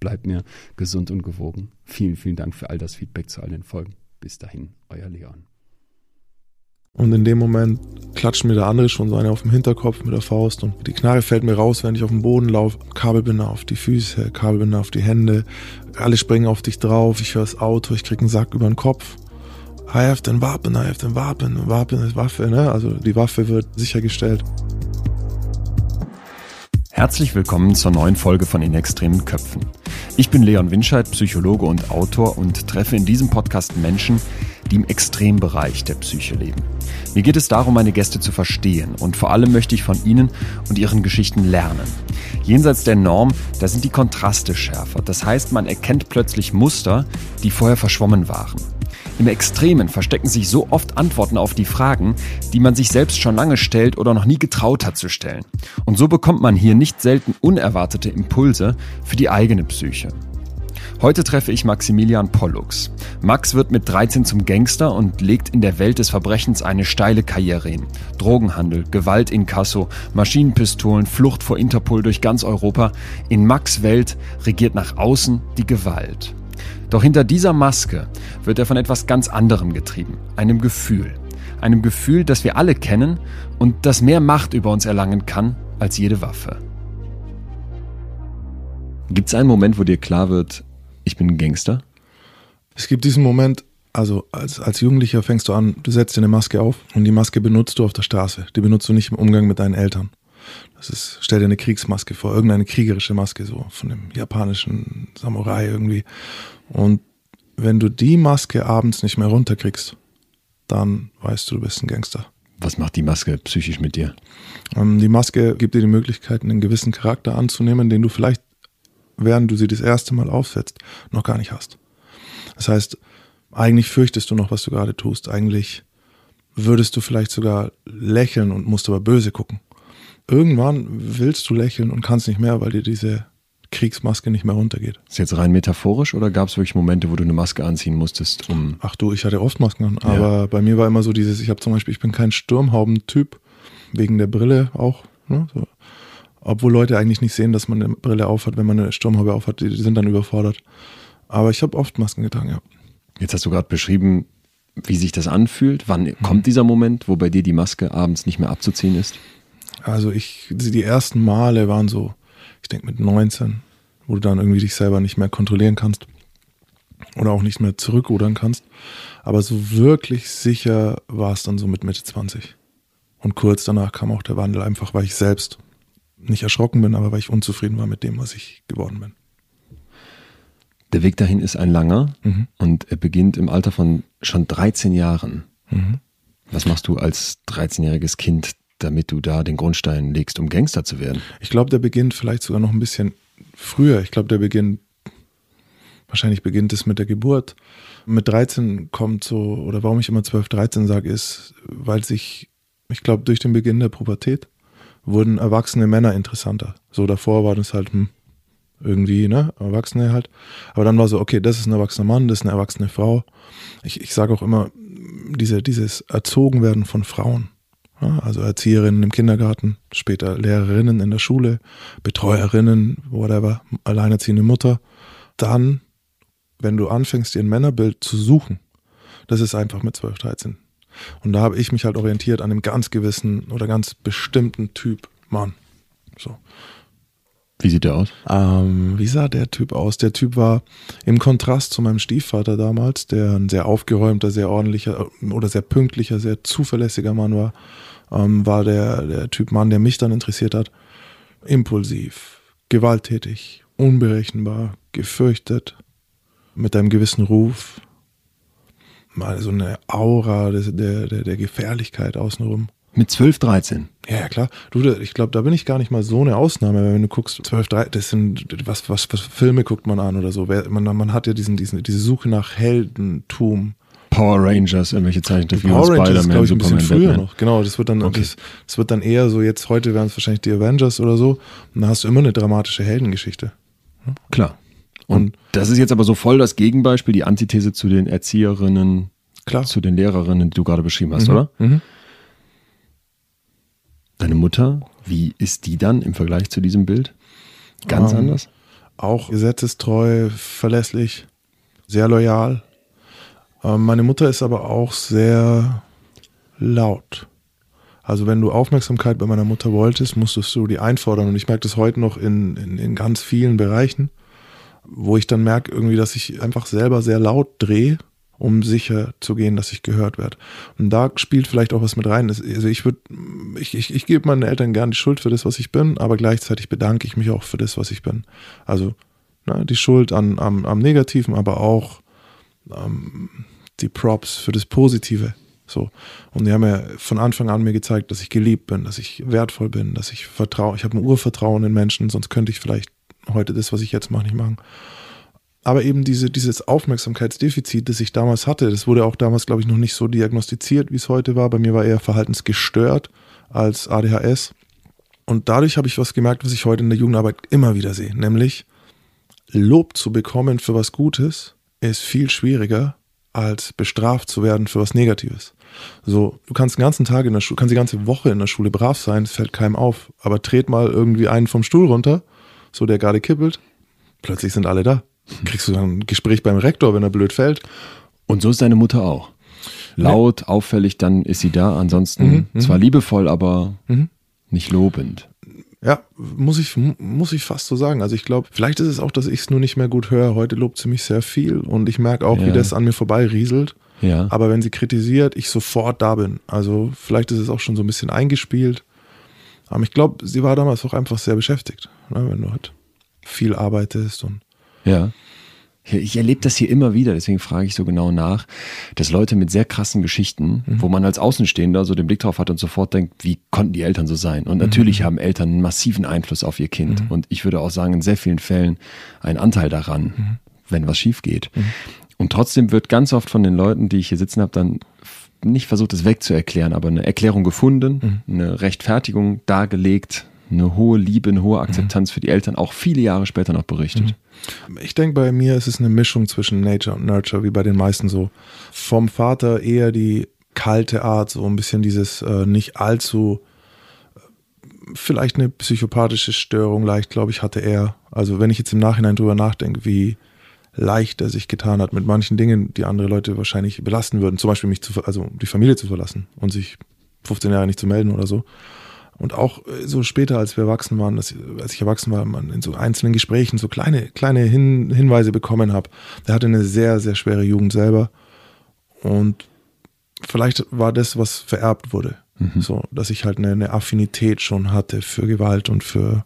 bleibt mir gesund und gewogen. Vielen, vielen Dank für all das Feedback zu all den Folgen. Bis dahin, euer Leon. Und in dem Moment klatscht mir der andere schon so eine auf dem Hinterkopf mit der Faust und die Knarre fällt mir raus, wenn ich auf dem Boden laufe. Kabelbinder auf die Füße, Kabelbinder auf die Hände. Alle springen auf dich drauf. Ich höre das Auto, ich krieg einen Sack über den Kopf. I have den Wappen, I have den Wappen. Wappen ist Waffe, ne? Also die Waffe wird sichergestellt. Herzlich willkommen zur neuen Folge von In extremen Köpfen. Ich bin Leon Winscheid, Psychologe und Autor und treffe in diesem Podcast Menschen, die im Extrembereich der Psyche leben. Mir geht es darum, meine Gäste zu verstehen und vor allem möchte ich von ihnen und ihren Geschichten lernen. Jenseits der Norm, da sind die Kontraste schärfer. Das heißt, man erkennt plötzlich Muster, die vorher verschwommen waren. Im Extremen verstecken sich so oft Antworten auf die Fragen, die man sich selbst schon lange stellt oder noch nie getraut hat zu stellen. Und so bekommt man hier nicht selten unerwartete Impulse für die eigene Psyche. Heute treffe ich Maximilian Pollux. Max wird mit 13 zum Gangster und legt in der Welt des Verbrechens eine steile Karriere hin. Drogenhandel, Gewalt in Kasso, Maschinenpistolen, Flucht vor Interpol durch ganz Europa. In Max Welt regiert nach außen die Gewalt. Doch hinter dieser Maske wird er von etwas ganz anderem getrieben, einem Gefühl. Einem Gefühl, das wir alle kennen und das mehr Macht über uns erlangen kann als jede Waffe. Gibt es einen Moment, wo dir klar wird, ich bin ein Gangster? Es gibt diesen Moment, also als, als Jugendlicher fängst du an, du setzt dir eine Maske auf und die Maske benutzt du auf der Straße. Die benutzt du nicht im Umgang mit deinen Eltern. Das ist, stell dir eine Kriegsmaske vor, irgendeine kriegerische Maske, so von dem japanischen Samurai irgendwie. Und wenn du die Maske abends nicht mehr runterkriegst, dann weißt du, du bist ein Gangster. Was macht die Maske psychisch mit dir? Ähm, die Maske gibt dir die Möglichkeit, einen gewissen Charakter anzunehmen, den du vielleicht, während du sie das erste Mal aufsetzt, noch gar nicht hast. Das heißt, eigentlich fürchtest du noch, was du gerade tust. Eigentlich würdest du vielleicht sogar lächeln und musst aber böse gucken. Irgendwann willst du lächeln und kannst nicht mehr, weil dir diese Kriegsmaske nicht mehr runtergeht. Ist jetzt rein metaphorisch oder gab es wirklich Momente, wo du eine Maske anziehen musstest? Um Ach du, ich hatte oft Masken an, aber ja. bei mir war immer so dieses, ich habe zum Beispiel, ich bin kein Sturmhaubentyp, wegen der Brille auch. Ne, so. Obwohl Leute eigentlich nicht sehen, dass man eine Brille aufhat, wenn man eine Sturmhaube aufhat, die, die sind dann überfordert. Aber ich habe oft Masken getragen, ja. Jetzt hast du gerade beschrieben, wie sich das anfühlt. Wann mhm. kommt dieser Moment, wo bei dir die Maske abends nicht mehr abzuziehen ist? Also ich, die ersten Male waren so, ich denke mit 19, wo du dann irgendwie dich selber nicht mehr kontrollieren kannst oder auch nicht mehr zurückrudern kannst. Aber so wirklich sicher war es dann so mit Mitte 20. Und kurz danach kam auch der Wandel, einfach weil ich selbst nicht erschrocken bin, aber weil ich unzufrieden war mit dem, was ich geworden bin. Der Weg dahin ist ein langer mhm. und er beginnt im Alter von schon 13 Jahren. Mhm. Was machst du als 13-jähriges Kind damit du da den Grundstein legst, um Gangster zu werden? Ich glaube, der beginnt vielleicht sogar noch ein bisschen früher. Ich glaube, der beginnt, wahrscheinlich beginnt es mit der Geburt. Mit 13 kommt so, oder warum ich immer 12, 13 sage, ist, weil sich, ich glaube, durch den Beginn der Pubertät wurden erwachsene Männer interessanter. So davor war das halt, hm, irgendwie, ne, Erwachsene halt. Aber dann war so, okay, das ist ein erwachsener Mann, das ist eine erwachsene Frau. Ich, ich sage auch immer, diese, dieses Erzogenwerden von Frauen also Erzieherinnen im Kindergarten, später Lehrerinnen in der Schule, Betreuerinnen, whatever, alleinerziehende Mutter. Dann, wenn du anfängst, dir ein Männerbild zu suchen, das ist einfach mit 12, 13. Und da habe ich mich halt orientiert an einem ganz gewissen oder ganz bestimmten Typ Mann. So. Wie sieht der aus? Ähm, wie sah der Typ aus? Der Typ war im Kontrast zu meinem Stiefvater damals, der ein sehr aufgeräumter, sehr ordentlicher oder sehr pünktlicher, sehr zuverlässiger Mann war, ähm, war der, der Typ Mann, der mich dann interessiert hat. Impulsiv, gewalttätig, unberechenbar, gefürchtet, mit einem gewissen Ruf, mal so eine Aura der, der, der Gefährlichkeit außenrum. Mit 12, 13. Ja, ja, klar. Du, ich glaube, da bin ich gar nicht mal so eine Ausnahme, wenn du guckst, 12, 13, das sind, was, was, was Filme guckt man an oder so. Man, man hat ja diesen, diesen, diese Suche nach Heldentum. Power Rangers, irgendwelche Zeichentrickfilme, Power Rangers ist, glaube ich, ein bisschen früher Batman. noch. Genau, das wird dann, okay. das, das, wird dann eher so, jetzt heute wären es wahrscheinlich die Avengers oder so. Und da hast du immer eine dramatische Heldengeschichte. Hm? Klar. Und, und das ist jetzt aber so voll das Gegenbeispiel, die Antithese zu den Erzieherinnen, Klar. zu den Lehrerinnen, die du gerade beschrieben hast, mhm. oder? Mhm. Deine Mutter, wie ist die dann im Vergleich zu diesem Bild? Ganz ähm, anders? Auch gesetzestreu, verlässlich, sehr loyal. Ähm, meine Mutter ist aber auch sehr laut. Also wenn du Aufmerksamkeit bei meiner Mutter wolltest, musstest du die einfordern. Und ich merke das heute noch in, in, in ganz vielen Bereichen, wo ich dann merke irgendwie, dass ich einfach selber sehr laut drehe um sicher zu gehen, dass ich gehört werde. Und da spielt vielleicht auch was mit rein. Also ich würde, ich, ich, ich gebe meinen Eltern gern die Schuld für das, was ich bin, aber gleichzeitig bedanke ich mich auch für das, was ich bin. Also ne, die Schuld an, am, am Negativen, aber auch ähm, die Props für das Positive. So. Und die haben ja von Anfang an mir gezeigt, dass ich geliebt bin, dass ich wertvoll bin, dass ich vertraue. Ich habe ein Urvertrauen in Menschen, sonst könnte ich vielleicht heute das, was ich jetzt mache, nicht machen. Aber eben diese, dieses Aufmerksamkeitsdefizit, das ich damals hatte, das wurde auch damals, glaube ich, noch nicht so diagnostiziert, wie es heute war. Bei mir war eher verhaltensgestört als ADHS. Und dadurch habe ich was gemerkt, was ich heute in der Jugendarbeit immer wieder sehe, nämlich Lob zu bekommen für was Gutes ist viel schwieriger, als bestraft zu werden für was Negatives. So, du kannst den ganzen Tag in der Schule, kannst die ganze Woche in der Schule brav sein, es fällt keinem auf. Aber tret mal irgendwie einen vom Stuhl runter, so der gerade kippelt, plötzlich sind alle da kriegst du dann ein Gespräch beim Rektor, wenn er blöd fällt. Und so ist deine Mutter auch. Laut, ja. auffällig, dann ist sie da. Ansonsten mhm, mhm, zwar liebevoll, aber mhm. nicht lobend. Ja, muss ich, muss ich fast so sagen. Also ich glaube, vielleicht ist es auch, dass ich es nur nicht mehr gut höre. Heute lobt sie mich sehr viel und ich merke auch, ja. wie das an mir vorbei rieselt. Ja. Aber wenn sie kritisiert, ich sofort da bin. Also vielleicht ist es auch schon so ein bisschen eingespielt. Aber ich glaube, sie war damals auch einfach sehr beschäftigt, ne, wenn du halt viel arbeitest und ja. Ich erlebe das hier immer wieder, deswegen frage ich so genau nach, dass Leute mit sehr krassen Geschichten, mhm. wo man als Außenstehender so den Blick drauf hat und sofort denkt, wie konnten die Eltern so sein? Und natürlich mhm. haben Eltern einen massiven Einfluss auf ihr Kind. Mhm. Und ich würde auch sagen, in sehr vielen Fällen einen Anteil daran, mhm. wenn was schief geht. Mhm. Und trotzdem wird ganz oft von den Leuten, die ich hier sitzen habe, dann nicht versucht, es wegzuerklären, aber eine Erklärung gefunden, mhm. eine Rechtfertigung dargelegt, eine hohe Liebe, eine hohe Akzeptanz mhm. für die Eltern auch viele Jahre später noch berichtet. Mhm. Ich denke, bei mir ist es eine Mischung zwischen Nature und Nurture, wie bei den meisten so. Vom Vater eher die kalte Art, so ein bisschen dieses äh, nicht allzu, vielleicht eine psychopathische Störung, leicht, glaube ich, hatte er. Also wenn ich jetzt im Nachhinein drüber nachdenke, wie leicht er sich getan hat mit manchen Dingen, die andere Leute wahrscheinlich belasten würden, zum Beispiel mich zu, also die Familie zu verlassen und sich 15 Jahre nicht zu melden oder so. Und auch äh, so später, als wir erwachsen waren, dass, als ich erwachsen war, man in so einzelnen Gesprächen so kleine, kleine Hin Hinweise bekommen habe. Der hatte eine sehr, sehr schwere Jugend selber. Und vielleicht war das, was vererbt wurde. Mhm. So, dass ich halt eine, eine, Affinität schon hatte für Gewalt und für,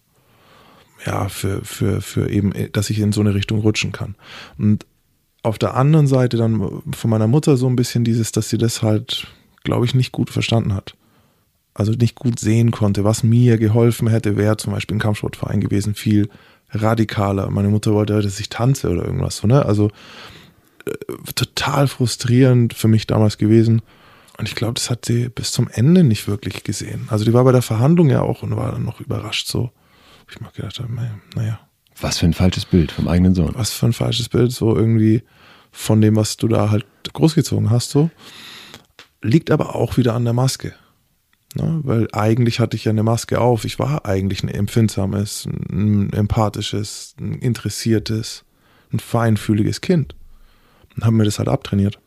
ja, für, für, für eben, dass ich in so eine Richtung rutschen kann. Und auf der anderen Seite dann von meiner Mutter so ein bisschen dieses, dass sie das halt, glaube ich, nicht gut verstanden hat also nicht gut sehen konnte. Was mir geholfen hätte, wäre zum Beispiel ein Kampfsportverein gewesen, viel radikaler. Meine Mutter wollte, dass ich tanze oder irgendwas. So, ne? Also äh, total frustrierend für mich damals gewesen. Und ich glaube, das hat sie bis zum Ende nicht wirklich gesehen. Also die war bei der Verhandlung ja auch und war dann noch überrascht so. Ich mal gedacht habe, naja. Was für ein falsches Bild vom eigenen Sohn. Was für ein falsches Bild, so irgendwie von dem, was du da halt großgezogen hast, so. Liegt aber auch wieder an der Maske. Ne? Weil eigentlich hatte ich ja eine Maske auf. Ich war eigentlich ein empfindsames, ein empathisches, ein interessiertes, ein feinfühliges Kind. Und haben mir das halt abtrainiert.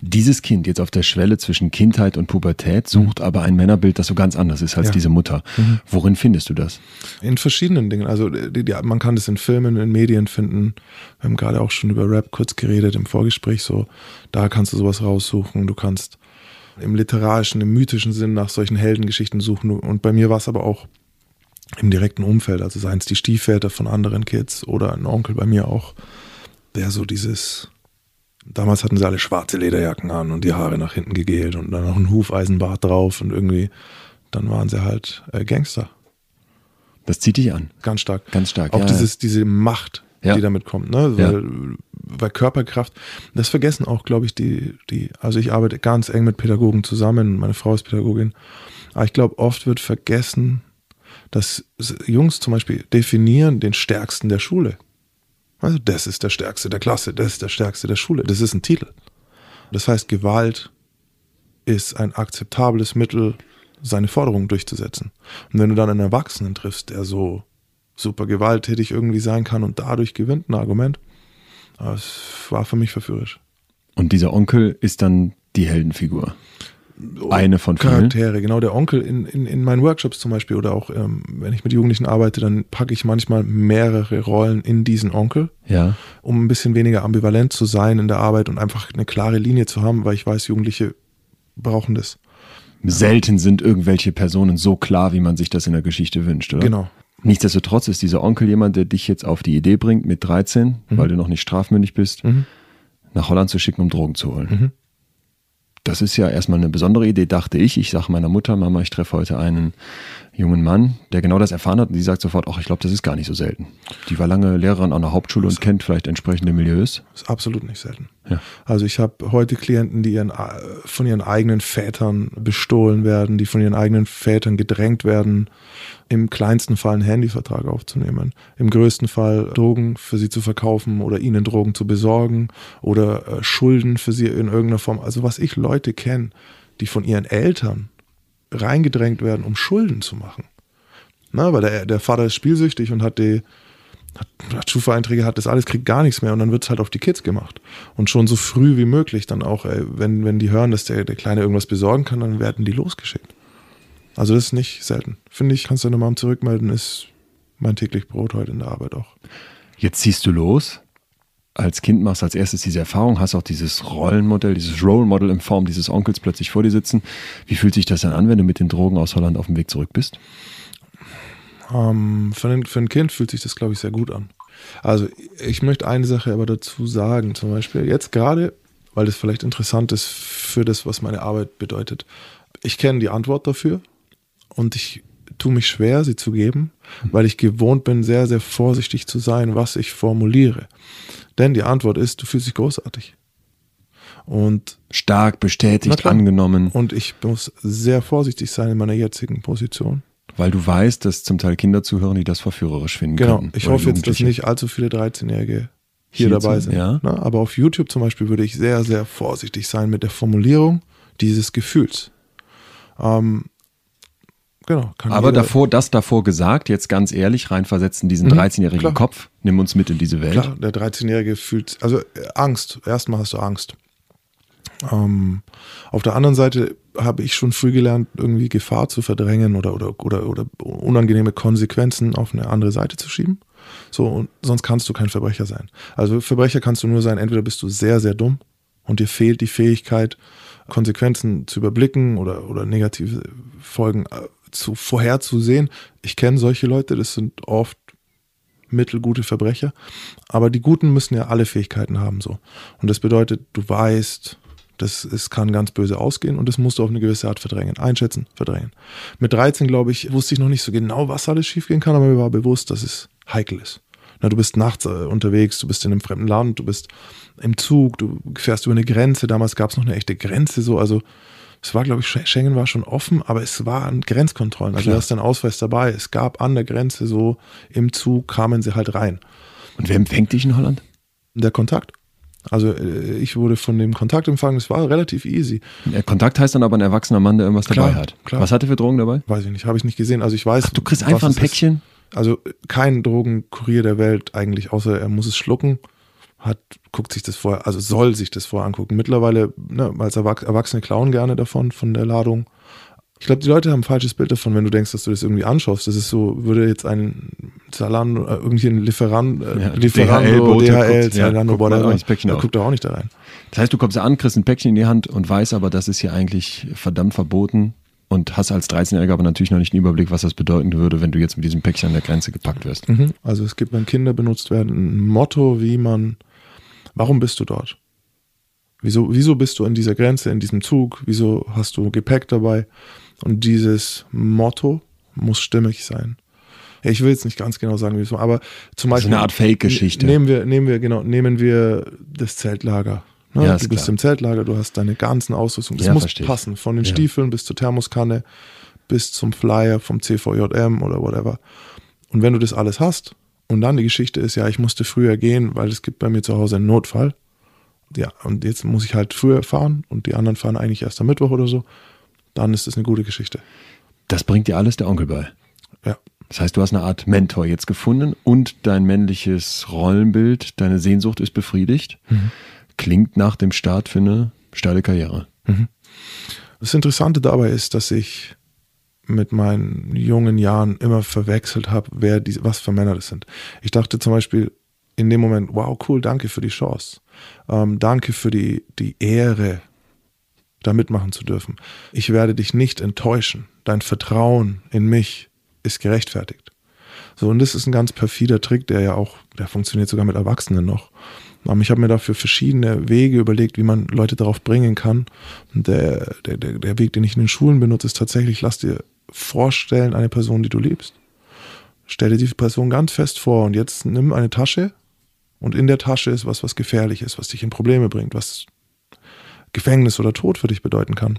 Dieses Kind jetzt auf der Schwelle zwischen Kindheit und Pubertät sucht aber ein Männerbild, das so ganz anders ist als Ja. diese Mutter. Worin findest du das? In verschiedenen Dingen. Also die, die, man kann das in Filmen, in Medien finden. Wir haben gerade auch schon über Rap kurz geredet im Vorgespräch. So, da kannst du sowas raussuchen. Du kannst im literarischen, im mythischen Sinn nach solchen Heldengeschichten suchen. Und bei mir war es aber auch im direkten Umfeld. Also seien es die Stiefväter von anderen Kids oder ein Onkel bei mir auch, der so dieses Damals hatten sie alle schwarze Lederjacken an und die Haare nach hinten gegelt und dann noch ein Hufeisenbart drauf und irgendwie, dann waren sie halt äh, Gangster. Das zieht dich an. Ganz stark. Ganz stark, Auch ja, dieses, diese Macht, Ja. die damit kommt, ne? Weil, weil Körperkraft, das vergessen auch, glaube ich, die, die, also ich arbeite ganz eng mit Pädagogen zusammen, meine Frau ist Pädagogin, aber ich glaube, oft wird vergessen, dass Jungs zum Beispiel definieren den Stärksten der Schule. Also das ist der Stärkste der Klasse, das ist der Stärkste der Schule. Das ist ein Titel. Das heißt, Gewalt ist ein akzeptables Mittel, seine Forderungen durchzusetzen. Und wenn du dann einen Erwachsenen triffst, der so super gewalttätig irgendwie sein kann und dadurch gewinnt ein Argument, das war für mich verführerisch. Und dieser Onkel ist dann die Heldenfigur. Eine von vielen. Charaktere, genau. Der Onkel in, in, in meinen Workshops zum Beispiel oder auch, ähm, wenn ich mit Jugendlichen arbeite, dann packe ich manchmal mehrere Rollen in diesen Onkel, Ja. um ein bisschen weniger ambivalent zu sein in der Arbeit und einfach eine klare Linie zu haben, weil ich weiß, Jugendliche brauchen das. Selten sind irgendwelche Personen so klar, wie man sich das in der Geschichte wünscht, oder? Genau. Nichtsdestotrotz ist dieser Onkel jemand, der dich jetzt auf die Idee bringt, mit 13, weil du noch nicht strafmündig bist, Mhm. nach Holland zu schicken, um Drogen zu holen. Mhm. Das ist ja erstmal eine besondere Idee, dachte ich. Ich sage meiner Mutter, Mama, ich treffe heute einen jungen Mann, der genau das erfahren hat und die sagt sofort, ach, ich glaube, das ist gar nicht so selten. Die war lange Lehrerin an der Hauptschule und kennt vielleicht entsprechende Milieus. ist absolut nicht selten. Ja. Also ich habe heute Klienten, die ihren, von ihren eigenen Vätern bestohlen werden, die von ihren eigenen Vätern gedrängt werden, im kleinsten Fall einen Handyvertrag aufzunehmen, im größten Fall Drogen für sie zu verkaufen oder ihnen Drogen zu besorgen oder äh, Schulden für sie in irgendeiner Form. Also was ich Leute kenne, die von ihren Eltern reingedrängt werden, um Schulden zu machen. Na, weil der, der Vater ist spielsüchtig und hat die, hat, hat Schufa-Einträge, hat das alles, kriegt gar nichts mehr und dann wird es halt auf die Kids gemacht. Und schon so früh wie möglich dann auch, ey, wenn, wenn die hören, dass der, der Kleine irgendwas besorgen kann, dann werden die losgeschickt. Also das ist nicht selten. Finde ich, kannst du deine Mom zurückmelden, ist mein täglich Brot heute in der Arbeit auch. Jetzt ziehst du los. Als Kind machst als erstes diese Erfahrung, hast auch dieses Rollenmodell, dieses Role Model in Form dieses Onkels plötzlich vor dir sitzen. Wie fühlt sich das dann an, wenn du mit den Drogen aus Holland auf dem Weg zurück bist? Ähm, für, ein, für ein Kind fühlt sich das, glaube ich, sehr gut an. Also ich möchte eine Sache aber dazu sagen, zum Beispiel jetzt gerade, weil das vielleicht interessant ist für das, was meine Arbeit bedeutet. Ich kenne die Antwort dafür und ich tue mich schwer, sie zu geben, weil ich gewohnt bin, sehr, sehr vorsichtig zu sein, was ich formuliere. Denn die Antwort ist, du fühlst dich großartig. Und, Stark, Na bestätigt, angenommen, und ich muss sehr vorsichtig sein in meiner jetzigen Position. weil du weißt, dass zum Teil Kinder zuhören, die das verführerisch finden Genau, könnten. ich hoffe jetzt, dass nicht allzu viele 13-Jährige hier Hier dabei sind. ja. Ne? Aber auf YouTube zum Beispiel würde ich sehr, sehr vorsichtig sein mit der Formulierung dieses Gefühls. Ähm, genau. Aber davor, das davor gesagt, jetzt ganz ehrlich, reinversetzen diesen Mhm, 13-jährigen klar. Kopf, nimm uns mit in diese Welt. Klar, der 13-Jährige fühlt, also äh, Angst. Erstmal hast du Angst. Ähm, auf der anderen Seite habe ich schon früh gelernt, irgendwie Gefahr zu verdrängen oder, oder, oder, oder unangenehme Konsequenzen auf eine andere Seite zu schieben. So, und sonst kannst du kein Verbrecher sein. Also Verbrecher kannst du nur sein, entweder bist du sehr, sehr dumm und dir fehlt die Fähigkeit, Konsequenzen zu überblicken oder, oder negative Folgen äh, zu vorherzusehen. Ich kenne solche Leute, das sind oft mittelgute Verbrecher. Aber die Guten müssen ja alle Fähigkeiten haben so. Und das bedeutet, du weißt, das, es kann ganz böse ausgehen und das musst du auf eine gewisse Art verdrängen. Einschätzen, verdrängen. Mit 13, glaube ich, wusste ich noch nicht so genau, was alles schiefgehen kann, aber mir war bewusst, dass es heikel ist. Na, du bist nachts äh, unterwegs, du bist in einem fremden Land, du bist im Zug, du fährst über eine Grenze. Damals gab es noch eine echte Grenze, so, also es war, glaube ich, Sch- Schengen war schon offen, aber es waren Grenzkontrollen. Also Klar. du hast deinen Ausweis dabei. Es gab an der Grenze so, im Zug kamen sie halt rein. Und wer empfängt dich in Holland? Der Kontakt. Also äh, ich wurde von dem Kontakt empfangen, es war relativ easy. Äh, Kontakt heißt dann aber ein erwachsener Mann, der irgendwas Klar, dabei hat. klar. Was hat er für Drogen dabei? Weiß ich nicht, habe ich nicht gesehen. Also ich weiß. Ach, du kriegst einfach ein es ist. Päckchen? Also kein Drogenkurier der Welt eigentlich, außer er muss es schlucken. Hat, guckt sich das vorher, also soll sich das vorher angucken. Mittlerweile, ne, als Erwachsene klauen gerne davon, von der Ladung. Ich glaube, die Leute haben ein falsches Bild davon, wenn du denkst, dass du das irgendwie anschaust. Das ist so, würde jetzt ein Zalando, äh, irgendwie ein Lieferant, äh, Ja, Lieferando, DHL, DHL, ja, Zalando, whatever, Päckchen da guckt er auch nicht da rein. Das heißt, du kommst an, kriegst ein Päckchen in die Hand und weißt aber, das ist hier eigentlich verdammt verboten und hast als 13-Jähriger aber natürlich noch nicht einen Überblick, was das bedeuten würde, wenn du jetzt mit diesem Päckchen an der Grenze gepackt wirst. Mhm. Also es gibt, wenn Kinder benutzt werden, ein Motto, wie man, warum bist du dort? Wieso, wieso bist du in dieser Grenze, in diesem Zug? Wieso hast du Gepäck dabei? Und dieses Motto muss stimmig sein. Ja, Ich will jetzt nicht ganz genau sagen, wie es war, aber zum Das ist Beispiel. eine Art Fake-Geschichte. Nehmen wir, nehmen wir, genau, nehmen wir das Zeltlager. Ne? Ja, du ist bist klar. im Zeltlager, du hast deine ganzen Ausrüstung. Das Ja, muss verstehe passen. Von den. Stiefeln bis zur Thermoskanne, bis zum Flyer vom CVJM oder whatever. Und wenn du das alles hast, und dann die Geschichte ist, ja, ich musste früher gehen, weil es gibt bei mir zu Hause einen Notfall. Ja, und jetzt muss ich halt früher fahren und die anderen fahren eigentlich erst am Mittwoch oder so, dann ist das eine gute Geschichte. Das bringt dir alles der Onkel bei. Ja. Das heißt, du hast eine Art Mentor jetzt gefunden und dein männliches Rollenbild, deine Sehnsucht ist befriedigt. Klingt nach dem Start für eine steile Karriere. Das Interessante dabei ist, dass ich mit meinen jungen Jahren immer verwechselt habe, wer die, was für Männer das sind. Ich dachte zum Beispiel in dem Moment, wow, cool, danke für die Chance. Ähm, danke für die, die Ehre, da mitmachen zu dürfen. Ich werde dich nicht enttäuschen. Dein Vertrauen in mich ist gerechtfertigt. So, und das ist ein ganz perfider Trick, der ja auch, der funktioniert sogar mit Erwachsenen noch. Ähm, ich habe mir dafür verschiedene Wege überlegt, wie man Leute darauf bringen kann. Der, der, der Weg, den ich in den Schulen benutze, ist tatsächlich, lass dir vorstellen, eine Person, die du liebst. Stell dir die Person ganz fest vor und jetzt nimm eine Tasche und in der Tasche ist was, was gefährlich ist, was dich in Probleme bringt, was Gefängnis oder Tod für dich bedeuten kann.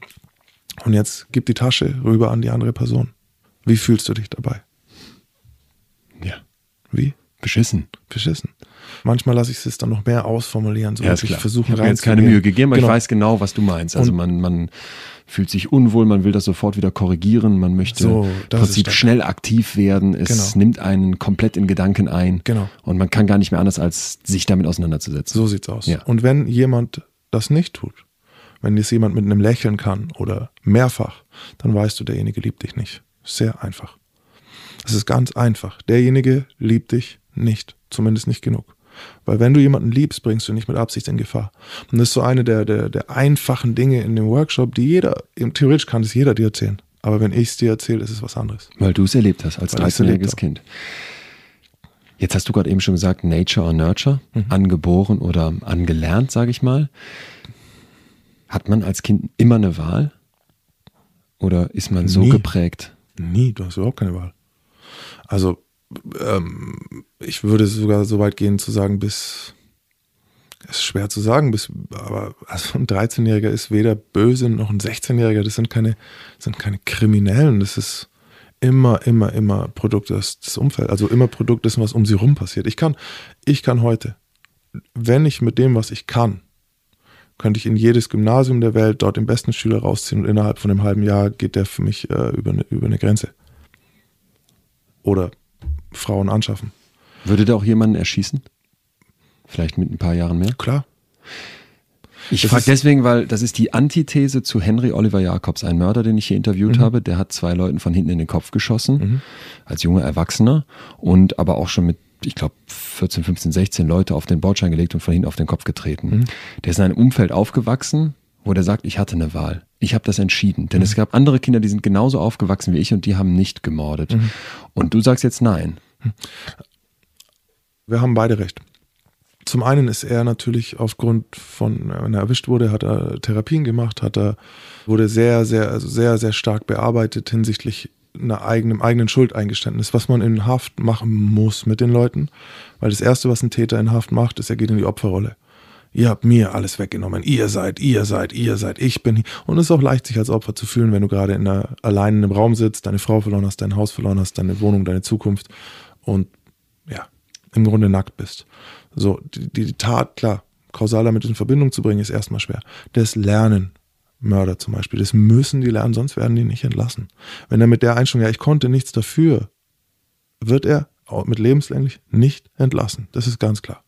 Und jetzt gib die Tasche rüber an die andere Person. Wie fühlst du dich dabei? Ja. Wie? Beschissen. Beschissen. Manchmal lasse ich es dann noch mehr ausformulieren, so Ja, ich versuche ich habe mir jetzt keine. Mühe gegeben, aber Genau. ich weiß genau, was du meinst. Also Und- man, man fühlt sich unwohl, man will das sofort wieder korrigieren, man möchte So, im Prinzip schnell aktiv werden. Es Genau. nimmt einen komplett in Gedanken ein. Genau. Und man kann gar nicht mehr anders, als sich damit auseinanderzusetzen. So sieht's aus. Ja. Und wenn jemand das nicht tut, wenn es jemand mit einem Lächeln kann oder mehrfach, dann weißt du, derjenige liebt dich nicht. Sehr einfach. Es ist ganz einfach. Derjenige liebt dich nicht. Zumindest nicht genug. Weil wenn du jemanden liebst, bringst du nicht mit Absicht in Gefahr. Und das ist so eine der, der, der einfachen Dinge in dem Workshop, die jeder, theoretisch kann es jeder dir erzählen. Aber wenn ich es dir erzähle, ist es was anderes. Weil du es erlebt hast als Weil ich's erlebt 13-jähriges hab. Kind. Jetzt hast du gerade eben schon gesagt, Nature or Nurture, Mhm. angeboren oder angelernt, sage ich mal. Hat man als Kind immer eine Wahl? Oder ist man so Nie. geprägt? Nie, du hast überhaupt keine Wahl. Also, ähm, ich würde sogar so weit gehen zu sagen, bis, es ist schwer zu sagen, bis, aber also ein 13-Jähriger ist weder böse noch ein 16-Jähriger, das sind keine, sind keine Kriminellen, das ist immer, immer, immer Produkt des, des Umfelds, also immer Produkt dessen, was um sie rum passiert. Ich kann, ich kann heute, wenn ich mit dem, was ich kann, könnte ich in jedes Gymnasium der Welt dort den besten Schüler rausziehen und innerhalb von einem halben Jahr geht der für mich äh, über, eine, über eine Grenze. Oder Frauen anschaffen. Würde da auch jemanden erschießen? Vielleicht mit ein paar Jahren mehr? Klar. Ich frage deswegen, weil das ist die Antithese zu Henry Oliver Jacobs, ein Mörder, den ich hier interviewt Mhm. habe. Der hat zwei Leuten von hinten in den Kopf geschossen, als junger Erwachsener und aber auch schon mit, ich glaube, 14, 15, 16 Leute auf den Bordstein gelegt und von hinten auf den Kopf getreten. Mhm. Der ist in einem Umfeld aufgewachsen, wo der sagt, ich hatte eine Wahl. Ich habe das entschieden. Mhm. Denn es gab andere Kinder, die sind genauso aufgewachsen wie ich und die haben nicht gemordet. Mhm. Und du sagst jetzt nein. Wir haben beide recht. Zum einen ist er natürlich aufgrund von, wenn er erwischt wurde, hat er Therapien gemacht, hat er, wurde sehr, sehr, also sehr, sehr stark bearbeitet hinsichtlich einer eigenen, eigenen Schuldeingeständnis, was man in Haft machen muss mit den Leuten. Weil das Erste, was ein Täter in Haft macht, ist, er geht in die Opferrolle. Ihr habt mir alles weggenommen. Ihr seid, ihr seid, ihr seid, ich bin hier. Und es ist auch leicht, sich als Opfer zu fühlen, wenn du gerade in einer, allein in einem Raum sitzt, deine Frau verloren hast, dein Haus verloren hast, deine Wohnung, deine Zukunft und ja, im Grunde nackt bist. So, die, die Tat, klar, kausal damit in Verbindung zu bringen, ist erstmal schwer. Das Lernen, Mörder zum Beispiel, das müssen die lernen, sonst werden die nicht entlassen. Wenn er mit der Einstellung, ja, ich konnte nichts dafür, wird er mit lebenslänglich nicht entlassen. Das ist ganz klar.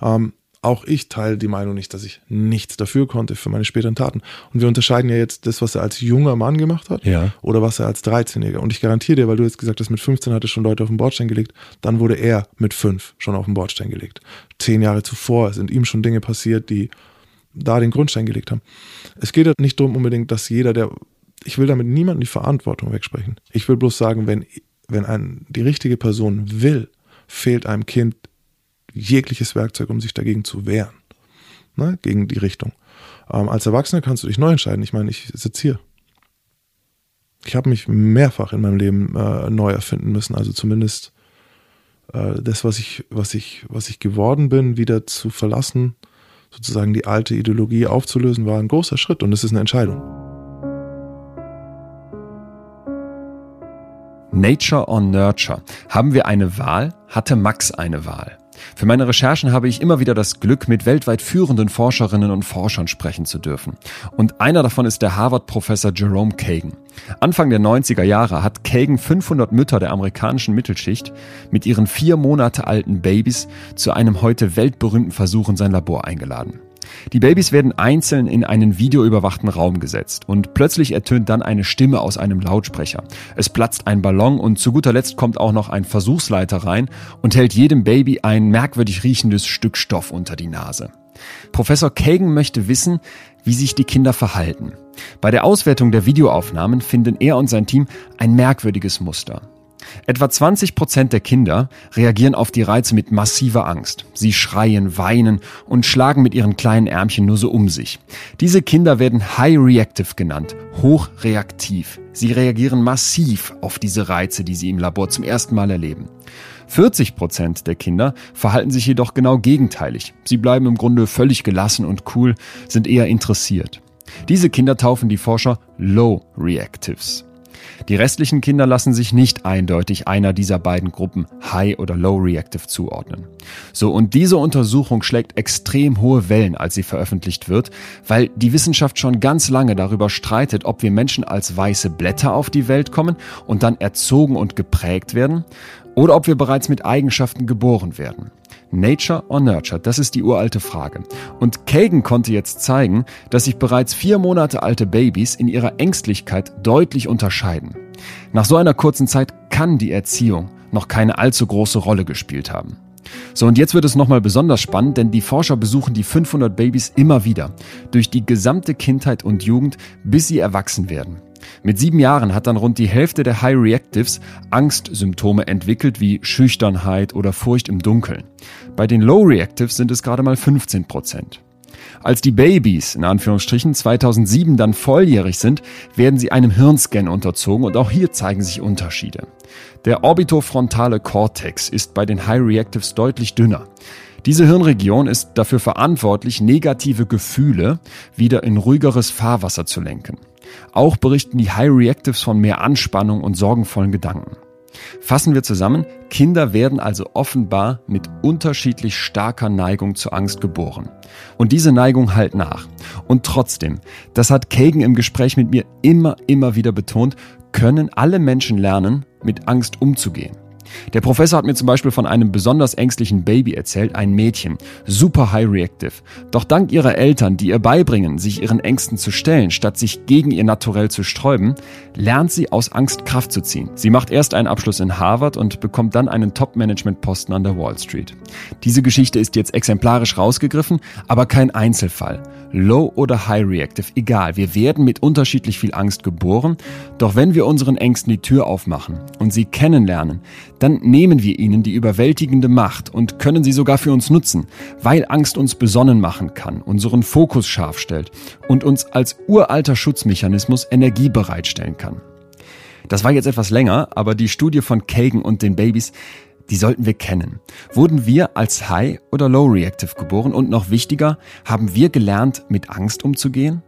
Ähm, auch ich teile die Meinung nicht, dass ich nichts dafür konnte für meine späteren Taten. Und wir unterscheiden ja jetzt das, was er als junger Mann gemacht hat Ja. oder was er als 13-Jähriger. Und ich garantiere dir, weil du jetzt gesagt hast, mit 15 hat er schon Leute auf den Bordstein gelegt, dann wurde er mit 5 schon auf den Bordstein gelegt. Zehn Jahre zuvor sind ihm schon Dinge passiert, die da den Grundstein gelegt haben. Es geht ja nicht darum unbedingt, dass jeder, der, ich will damit niemandem die Verantwortung wegsprechen. Ich will bloß sagen, wenn, wenn ein, die richtige Person will, fehlt einem Kind jegliches Werkzeug, um sich dagegen zu wehren. Ne? Gegen die Richtung. Ähm, als Erwachsener kannst du dich neu entscheiden. Ich meine, ich sitze hier. Ich habe mich mehrfach in meinem Leben äh, neu erfinden müssen. Also zumindest äh, das, was ich, was ich, was ich geworden bin, wieder zu verlassen, sozusagen die alte Ideologie aufzulösen, war ein großer Schritt und es ist eine Entscheidung. Nature or Nurture. Haben wir eine Wahl? Hatte Max eine Wahl? Für meine Recherchen habe ich immer wieder das Glück, mit weltweit führenden Forscherinnen und Forschern sprechen zu dürfen. Und einer davon ist der Harvard-Professor Jerome Kagan. Anfang der 90er Jahre hat Kagan 500 Mütter der amerikanischen Mittelschicht mit ihren vier Monate alten Babys zu einem heute weltberühmten Versuch in sein Labor eingeladen. Die Babys werden einzeln in einen videoüberwachten Raum gesetzt und plötzlich ertönt dann eine Stimme aus einem Lautsprecher. Es platzt ein Ballon und zu guter Letzt kommt auch noch ein Versuchsleiter rein und hält jedem Baby ein merkwürdig riechendes Stück Stoff unter die Nase. Professor Kagan möchte wissen, wie sich die Kinder verhalten. Bei der Auswertung der Videoaufnahmen finden er und sein Team ein merkwürdiges Muster. Etwa 20 Prozent der Kinder reagieren auf die Reize mit massiver Angst. Sie schreien, weinen und schlagen mit ihren kleinen Ärmchen nur so um sich. Diese Kinder werden High Reactive genannt, hochreaktiv. Sie reagieren massiv auf diese Reize, die sie im Labor zum ersten Mal erleben. 40 Prozent der Kinder verhalten sich jedoch genau gegenteilig. Sie bleiben im Grunde völlig gelassen und cool, sind eher interessiert. Diese Kinder taufen die Forscher Low Reactives. Die restlichen Kinder lassen sich nicht eindeutig einer dieser beiden Gruppen High oder Low Reactive zuordnen. So, und diese Untersuchung schlägt extrem hohe Wellen, als sie veröffentlicht wird, weil die Wissenschaft schon ganz lange darüber streitet, ob wir Menschen als weiße Blätter auf die Welt kommen und dann erzogen und geprägt werden, oder ob wir bereits mit Eigenschaften geboren werden. Nature or Nurture? Das ist die uralte Frage. Und Kagan konnte jetzt zeigen, dass sich bereits vier Monate alte Babys in ihrer Ängstlichkeit deutlich unterscheiden. Nach so einer kurzen Zeit kann die Erziehung noch keine allzu große Rolle gespielt haben. So, und jetzt wird es nochmal besonders spannend, denn die Forscher besuchen die 500 Babys immer wieder, durch die gesamte Kindheit und Jugend, bis sie erwachsen werden. Mit sieben Jahren hat dann rund die Hälfte der High Reactives Angstsymptome entwickelt wie Schüchternheit oder Furcht im Dunkeln. Bei den Low Reactives sind es gerade mal 15 Prozent. Als die Babys, in Anführungsstrichen, 2007 dann volljährig sind, werden sie einem Hirnscan unterzogen und auch hier zeigen sich Unterschiede. Der orbitofrontale Cortex ist bei den High Reactives deutlich dünner. Diese Hirnregion ist dafür verantwortlich, negative Gefühle wieder in ruhigeres Fahrwasser zu lenken. Auch berichten die High Reactives von mehr Anspannung und sorgenvollen Gedanken. Fassen wir zusammen, Kinder werden also offenbar mit unterschiedlich starker Neigung zur Angst geboren. Und diese Neigung halt nach. Und trotzdem, das hat Kagan im Gespräch mit mir immer, immer wieder betont, können alle Menschen lernen, mit Angst umzugehen. Der Professor hat mir zum Beispiel von einem besonders ängstlichen Baby erzählt, ein Mädchen, super high reactive. Doch dank ihrer Eltern, die ihr beibringen, sich ihren Ängsten zu stellen, statt sich gegen ihr Naturell zu sträuben, lernt sie aus Angst Kraft zu ziehen. Sie macht erst einen Abschluss in Harvard und bekommt dann einen Top-Management-Posten an der Wall Street. Diese Geschichte ist jetzt exemplarisch rausgegriffen, aber kein Einzelfall. Low oder High Reactive, egal, wir werden mit unterschiedlich viel Angst geboren, doch wenn wir unseren Ängsten die Tür aufmachen und sie kennenlernen, dann nehmen wir ihnen die überwältigende Macht und können sie sogar für uns nutzen, weil Angst uns besonnen machen kann, unseren Fokus scharf stellt und uns als uralter Schutzmechanismus Energie bereitstellen kann. Das war jetzt etwas länger, aber die Studie von Kagan und den Babys, die sollten wir kennen. Wurden wir als High oder Low Reactive geboren und noch wichtiger, haben wir gelernt, mit Angst umzugehen?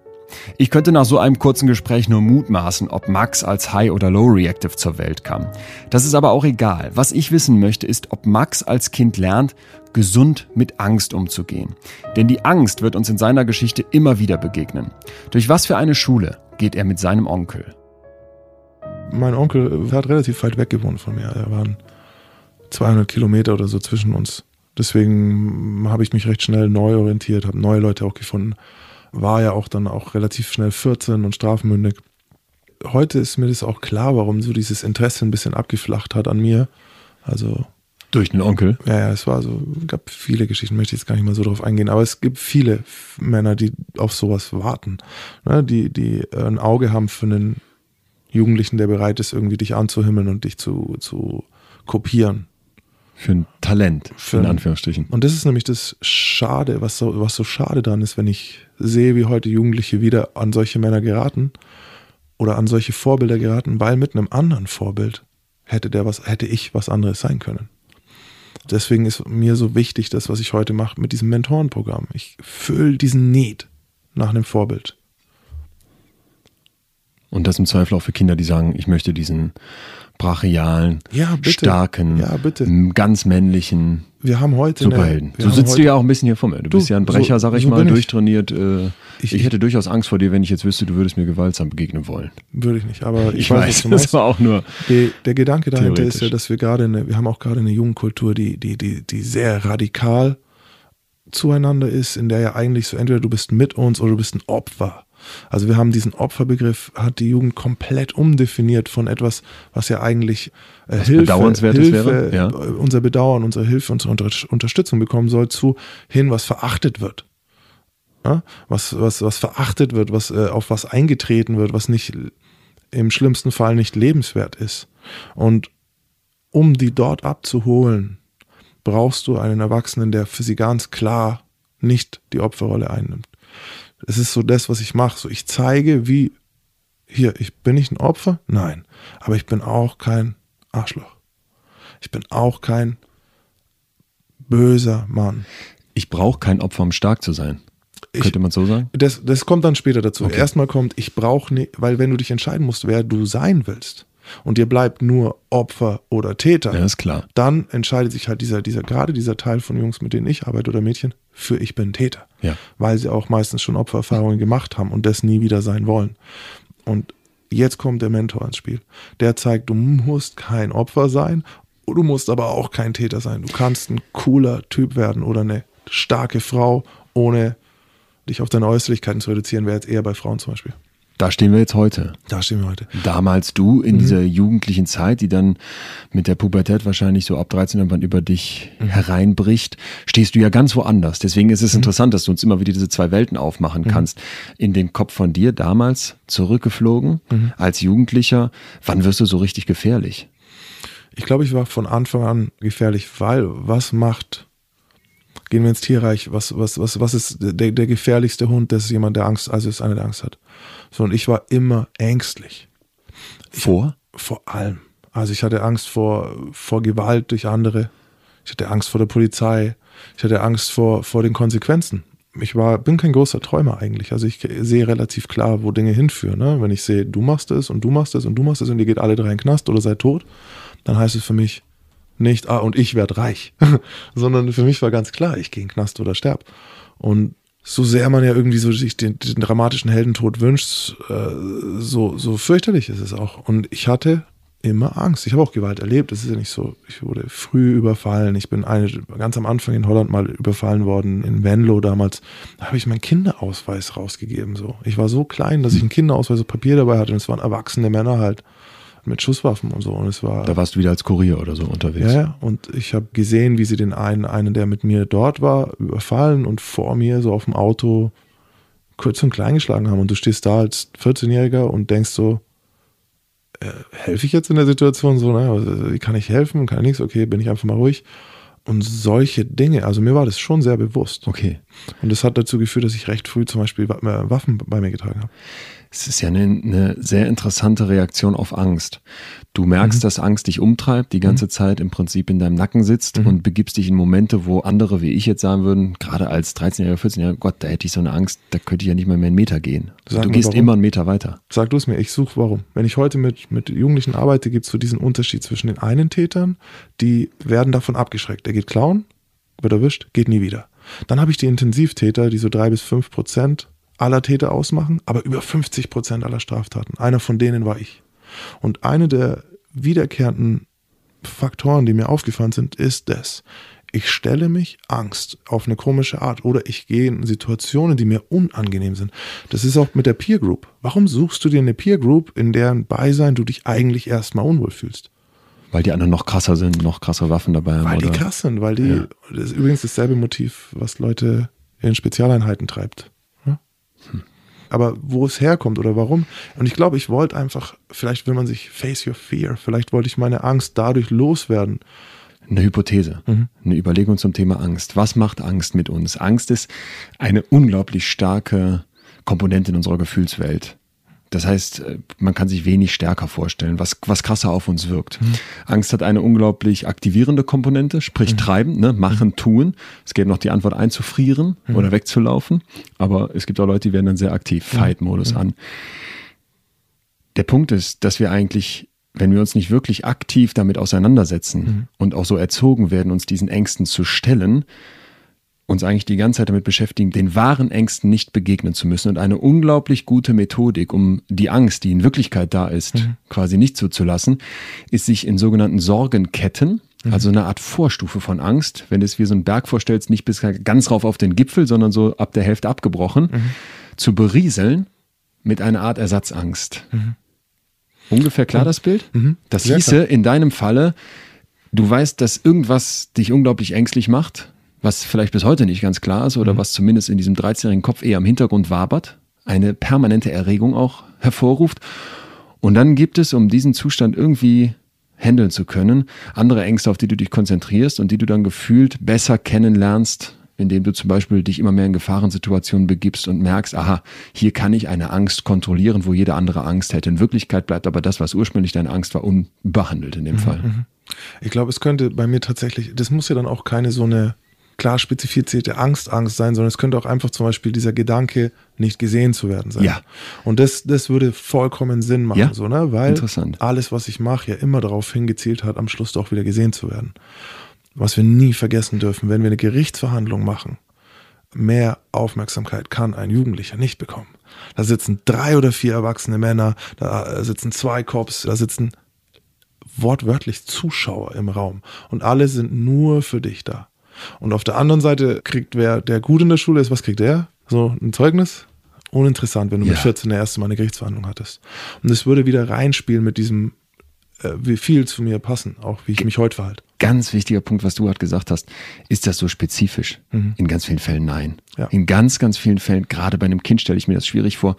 Ich könnte nach so einem kurzen Gespräch nur mutmaßen, ob Max als High oder Low Reactive zur Welt kam. Das ist aber auch egal. Was ich wissen möchte, ist, ob Max als Kind lernt, gesund mit Angst umzugehen. Denn die Angst wird uns in seiner Geschichte immer wieder begegnen. Durch was für eine Schule geht er mit seinem Onkel? Mein Onkel hat relativ weit weg gewohnt von mir. Da waren 200 Kilometer oder so zwischen uns. Deswegen habe ich mich recht schnell neu orientiert, habe neue Leute auch gefunden. War ja auch dann auch relativ schnell 14 und strafmündig. Heute ist mir das auch klar, warum so dieses Interesse ein bisschen abgeflacht hat an mir. Also durch den Onkel? Ja, ja, es war so, gab viele Geschichten, möchte ich jetzt gar nicht mal so drauf eingehen, aber es gibt viele Männer, die auf sowas warten, ne, die, die ein Auge haben für einen Jugendlichen, der bereit ist, irgendwie dich anzuhimmeln und dich zu, zu kopieren. Für ein Talent, für in Anführungsstrichen. Und das ist nämlich das Schade, was so, was so schade dran ist, wenn ich sehe, wie heute Jugendliche wieder an solche Männer geraten oder an solche Vorbilder geraten, weil mit einem anderen Vorbild hätte der was, hätte ich was anderes sein können. Deswegen ist mir so wichtig, das, was ich heute mache mit diesem Mentorenprogramm. Ich fülle diesen Need nach einem Vorbild. Und das im Zweifel auch für Kinder, die sagen, ich möchte diesen brachialen, ja, starken, ja, ganz männlichen wir haben heute Superhelden. Eine, so sitzt du ja auch ein bisschen hier vor mir. Du, du bist ja ein Brecher, so, sag ich so mal, durchtrainiert. Äh, ich, ich, hätte durchaus Angst vor dir, wenn ich jetzt wüsste, du würdest mir gewaltsam begegnen wollen. Würde ich nicht, aber ich, ich weiß, das war auch nur. Die, der Gedanke dahinter ist ja, dass wir gerade eine, wir haben auch gerade eine Jugendkultur, die, die, die, die sehr radikal zueinander ist, in der ja eigentlich so entweder du bist mit uns oder du bist ein Opfer. Also wir haben diesen Opferbegriff, hat die Jugend komplett umdefiniert von etwas, was ja eigentlich äh, was Hilfe, Hilfe wäre, ja. Äh, unser Bedauern, unsere Hilfe, unsere Unter Unterstützung bekommen soll, zu hin, was verachtet wird. Ja? Was, was, was verachtet wird, was, äh, auf was eingetreten wird, was nicht im schlimmsten Fall nicht lebenswert ist. Und um die dort abzuholen, brauchst du einen Erwachsenen, der für sie ganz klar nicht die Opferrolle einnimmt. Es ist so das, was ich mache. So, ich zeige, wie, hier, ich bin nicht ein Opfer? Nein. Aber ich bin auch kein Arschloch. Ich bin auch kein böser Mann. Ich brauche kein Opfer, um stark zu sein. Könnte man so sagen? Das, das kommt dann später dazu. Okay. Erstmal kommt, ich brauche nicht, weil wenn du dich entscheiden musst, wer du sein willst, und dir bleibt nur Opfer oder Täter, ja, ist klar. dann entscheidet sich halt dieser, dieser, gerade dieser Teil von Jungs, mit denen ich arbeite oder Mädchen, für ich bin Täter. Ja. Weil sie auch meistens schon Opfererfahrungen gemacht haben und das nie wieder sein wollen. Und jetzt kommt der Mentor ins Spiel. Der zeigt, du musst kein Opfer sein, du musst aber auch kein Täter sein. Du kannst ein cooler Typ werden oder eine starke Frau, ohne dich auf deine Äußerlichkeiten zu reduzieren, wäre jetzt eher bei Frauen zum Beispiel. Da stehen wir jetzt heute. Da stehen wir heute. Damals du in mhm. dieser jugendlichen Zeit, die dann mit der Pubertät wahrscheinlich so ab 13 irgendwann über dich mhm. hereinbricht, stehst du ja ganz woanders. Deswegen ist es mhm. interessant, dass du uns immer wieder diese zwei Welten aufmachen mhm. kannst. In den Kopf von dir damals zurückgeflogen mhm. als Jugendlicher. Wann wirst du so richtig gefährlich? Ich glaube, ich war von Anfang an gefährlich, weil was macht gehen wir ins Tierreich, was, was, was, was ist der, der gefährlichste Hund? Das ist jemand, der Angst, also ist einer, der Angst hat. So, und ich war immer ängstlich. Vor? Ich, vor allem. Also ich hatte Angst vor, vor Gewalt durch andere. Ich hatte Angst vor der Polizei. Ich hatte Angst vor, vor den Konsequenzen. Ich war, bin kein großer Träumer eigentlich. Also ich sehe relativ klar, wo Dinge hinführen. Ne? Wenn ich sehe, du machst es und du machst es und du machst es und ihr geht alle drei in den Knast oder seid tot, dann heißt es für mich nicht, ah, und ich werde reich. Sondern für mich war ganz klar, ich gehe in den Knast oder sterb. Und so sehr man ja irgendwie so sich den, den dramatischen Heldentod wünscht, äh, so, so fürchterlich ist es auch. Und ich hatte immer Angst. Ich habe auch Gewalt erlebt. Es ist ja nicht so, ich wurde früh überfallen. Ich bin eine, ganz am Anfang in Holland mal überfallen worden, in Venlo damals. Da habe ich meinen Kinderausweis rausgegeben. So. Ich war so klein, dass ich einen Kinderausweis auf Papier dabei hatte und es waren erwachsene Männer halt mit Schusswaffen und so. Und es war. Da warst du wieder als Kurier oder so unterwegs. Ja, und ich habe gesehen, wie sie den einen, einen, der mit mir dort war, überfallen und vor mir so auf dem Auto kurz und klein geschlagen haben. Und du stehst da als 14-Jähriger und denkst so, äh, helfe ich jetzt in der Situation so, ne? Wie kann ich helfen? Kann ich nichts? Okay, bin ich einfach mal ruhig. Und solche Dinge, also mir war das schon sehr bewusst. Okay. Und das hat dazu geführt, dass ich recht früh zum Beispiel Waffen bei mir getragen habe. Es ist ja eine, eine, sehr interessante Reaktion auf Angst. Du merkst, mhm. dass Angst dich umtreibt, die ganze mhm. Zeit im Prinzip in deinem Nacken sitzt mhm. und begibst dich in Momente, wo andere, wie ich jetzt sagen würden, gerade als 13-Jähriger, 14-Jähriger, Gott, da hätte ich so eine Angst, da könnte ich ja nicht mal mehr einen Meter gehen. Sag du gehst warum. immer einen Meter weiter. Sag du es mir, ich suche warum. Wenn ich heute mit, mit Jugendlichen arbeite, gibt es so diesen Unterschied zwischen den einen Tätern, die werden davon abgeschreckt. Der geht klauen, wird erwischt, geht nie wieder. Dann habe ich die Intensivtäter, die so drei bis fünf Prozent aller Täter ausmachen, aber über 50 Prozent aller Straftaten. Einer von denen war ich. Und eine der wiederkehrenden Faktoren, die mir aufgefallen sind, ist das. ich stelle mich Angst auf eine komische Art oder ich gehe in Situationen, die mir unangenehm sind. Das ist auch mit der Peer Group. Warum suchst du dir eine Peer Group, in deren Beisein du dich eigentlich erstmal unwohl fühlst? Weil die anderen noch krasser sind, noch krasse Waffen dabei haben. Weil oder? die krass sind, weil die, Ja. das ist übrigens dasselbe Motiv, was Leute in Spezialeinheiten treibt. Ja? Aber wo es herkommt oder warum. Und ich glaube, ich wollte einfach, vielleicht will man sich face your fear, vielleicht wollte ich meine Angst dadurch loswerden. Eine Hypothese, Mhm. eine Überlegung zum Thema Angst. Was macht Angst mit uns? Angst ist eine unglaublich starke Komponente in unserer Gefühlswelt. Das heißt, äh, man kann sich wenig stärker vorstellen, was, was krasser auf uns wirkt. Mhm. Angst hat eine unglaublich aktivierende Komponente, sprich treiben, ne? machen, tun. Es geht noch die Antwort einzufrieren Mhm. oder wegzulaufen. Aber es gibt auch Leute, die werden dann sehr aktiv, Mhm. Fight-Modus an. Der Punkt ist, dass wir eigentlich, wenn wir uns nicht wirklich aktiv damit auseinandersetzen und auch so erzogen werden, uns diesen Ängsten zu stellen, uns eigentlich die ganze Zeit damit beschäftigen, den wahren Ängsten nicht begegnen zu müssen. Und eine unglaublich gute Methodik, um die Angst, die in Wirklichkeit da ist, quasi nicht zuzulassen, ist sich in sogenannten Sorgenketten, also eine Art Vorstufe von Angst, wenn du es wie so einen Berg vorstellst, nicht bis ganz rauf auf den Gipfel, sondern so ab der Hälfte abgebrochen, zu berieseln mit einer Art Ersatzangst. Ungefähr klar das Bild? Das Sehr hieße in deinem Falle, du weißt, dass irgendwas dich unglaublich ängstlich macht, was vielleicht bis heute nicht ganz klar ist oder was zumindest in diesem 13-jährigen Kopf eher im Hintergrund wabert, eine permanente Erregung auch hervorruft. Und dann gibt es, um diesen Zustand irgendwie handeln zu können, andere Ängste, auf die du dich konzentrierst und die du dann gefühlt besser kennenlernst, indem du zum Beispiel dich immer mehr in Gefahrensituationen begibst und merkst, aha, hier kann ich eine Angst kontrollieren, wo jede andere Angst hätte. In Wirklichkeit bleibt aber das, was ursprünglich deine Angst war, unbehandelt in dem Fall. Ich glaube, es könnte bei mir tatsächlich, das muss ja dann auch keine so eine klar spezifizierte Angst, Angst sein, sondern es könnte auch einfach zum Beispiel dieser Gedanke, nicht gesehen zu werden sein. Ja. Und das, das würde vollkommen Sinn machen, Ja. so, ne? Weil alles, was ich mache, ja immer darauf hingezielt hat, am Schluss doch wieder gesehen zu werden. Was wir nie vergessen dürfen, wenn wir eine Gerichtsverhandlung machen, mehr Aufmerksamkeit kann ein Jugendlicher nicht bekommen. Da sitzen drei oder vier erwachsene Männer, da sitzen zwei Cops, da sitzen wortwörtlich Zuschauer im Raum und alle sind nur für dich da. Und auf der anderen Seite kriegt wer, der gut in der Schule ist, was kriegt er? So ein Zeugnis? Uninteressant, wenn du mit Ja. 14 der erste Mal eine Gerichtsverhandlung hattest. Und es würde wieder reinspielen mit diesem, äh, wie viel zu mir passen, auch wie ich mich heute verhalte. Ganz wichtiger Punkt, was du gerade gesagt hast, ist das so spezifisch? In ganz vielen Fällen nein. Ja. In ganz, ganz vielen Fällen, gerade bei einem Kind stelle ich mir das schwierig vor,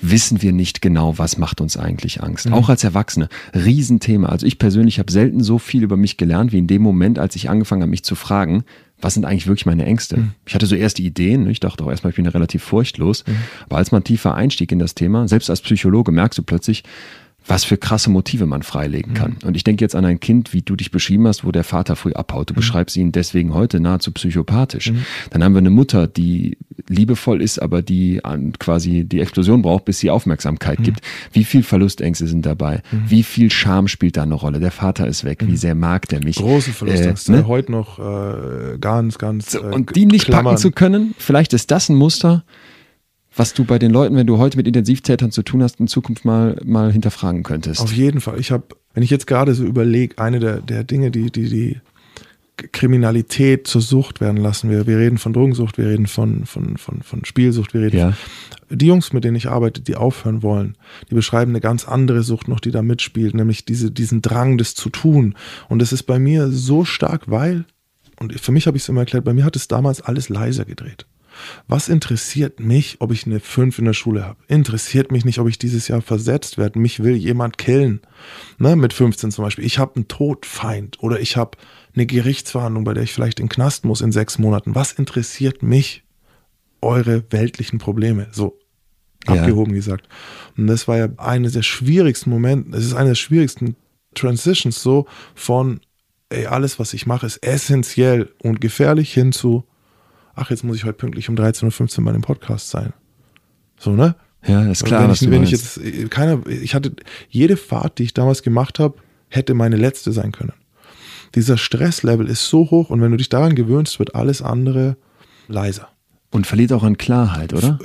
wissen wir nicht genau, was macht uns eigentlich Angst. Auch als Erwachsene. Riesenthema. Also ich persönlich habe selten so viel über mich gelernt, wie in dem Moment, als ich angefangen habe, mich zu fragen, was sind eigentlich wirklich meine Ängste? Ich hatte so erste Ideen, ne? ich dachte auch erstmal, ich bin ja relativ furchtlos. Aber als man tiefer einstieg in das Thema, selbst als Psychologe merkst du plötzlich, was für krasse Motive man freilegen kann. Und ich denke jetzt an ein Kind, wie du dich beschrieben hast, wo der Vater früh abhaut. Du beschreibst ihn deswegen heute nahezu psychopathisch. Dann haben wir eine Mutter, die liebevoll ist, aber die quasi die Explosion braucht, bis sie Aufmerksamkeit gibt. Wie viel Verlustängste sind dabei? Wie viel Scham spielt da eine Rolle? Der Vater ist weg. Wie sehr mag der mich? Große Verlustängste. Äh, ne? Heute noch äh, ganz, ganz. So, äh, und die nicht Klammern. packen zu können, vielleicht ist das ein Muster, was du bei den Leuten, wenn du heute mit Intensivtätern zu tun hast, in Zukunft mal, mal hinterfragen könntest. Auf jeden Fall. Ich habe, wenn ich jetzt gerade so überlege, eine der, der Dinge, die, die, die Kriminalität zur Sucht werden lassen. Wir, wir reden von Drogensucht, wir reden von, von, von, von Spielsucht, wir reden Ja. die Jungs, mit denen ich arbeite, die aufhören wollen, die beschreiben eine ganz andere Sucht noch, die da mitspielt, nämlich diese, diesen Drang, das zu tun. Und das ist bei mir so stark, weil, und für mich habe ich es immer erklärt, bei mir hat es damals alles leiser gedreht. Was interessiert mich, ob ich eine 5 in der Schule habe? Interessiert mich nicht, ob ich dieses Jahr versetzt werde. Mich will jemand killen. Ne, mit 15 zum Beispiel. Ich habe einen Todfeind oder ich habe eine Gerichtsverhandlung, bei der ich vielleicht in den Knast muss in sechs Monaten. Was interessiert mich? Eure weltlichen Probleme. So Ja. abgehoben gesagt. Und das war ja eine der schwierigsten Momente. Es ist eine der schwierigsten Transitions so von, ey, alles, was ich mache, ist essentiell und gefährlich hin zu, ach, jetzt muss ich heute pünktlich um 13.15 Uhr bei dem Podcast sein. So, ne? Ja, ist klar, wenn was ich, wenn ich jetzt, äh, keiner, ich hatte, jede Fahrt, die ich damals gemacht habe, hätte meine letzte sein können. Dieser Stresslevel ist so hoch und wenn du dich daran gewöhnst, wird alles andere leiser. Und verliert auch an Klarheit, oder?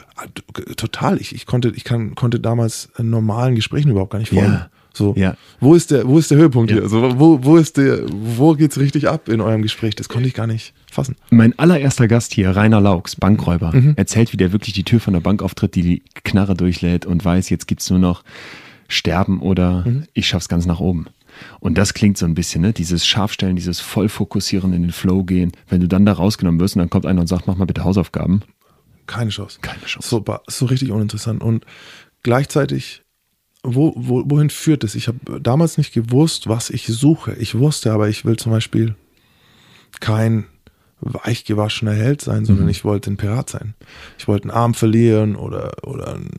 Total. Ich, ich, konnte, ich kann, konnte damals normalen Gesprächen überhaupt gar nicht folgen. Ja. So, Ja. wo ist der, wo ist der Höhepunkt Ja. hier? So, wo, wo ist der, wo geht's richtig ab in eurem Gespräch? Das konnte ich gar nicht fassen. Mein allererster Gast hier, Rainer Laux, Bankräuber, Mhm. erzählt, wie der wirklich die Tür von der Bank auftritt, die die Knarre durchlädt und weiß, jetzt gibt's nur noch Sterben oder Mhm. ich schaff's ganz nach oben. Und das klingt so ein bisschen, ne? Dieses Scharfstellen, dieses Vollfokussieren in den Flow gehen. Wenn du dann da rausgenommen wirst und dann kommt einer und sagt, mach mal bitte Hausaufgaben. Keine Chance. Keine Chance. So, so richtig uninteressant. Und gleichzeitig, wo, wo, wohin führt es? Ich habe damals nicht gewusst, was ich suche. Ich wusste aber, ich will zum Beispiel kein weichgewaschener Held sein, sondern ich wollte ein Pirat sein. Ich wollte einen Arm verlieren oder, oder eine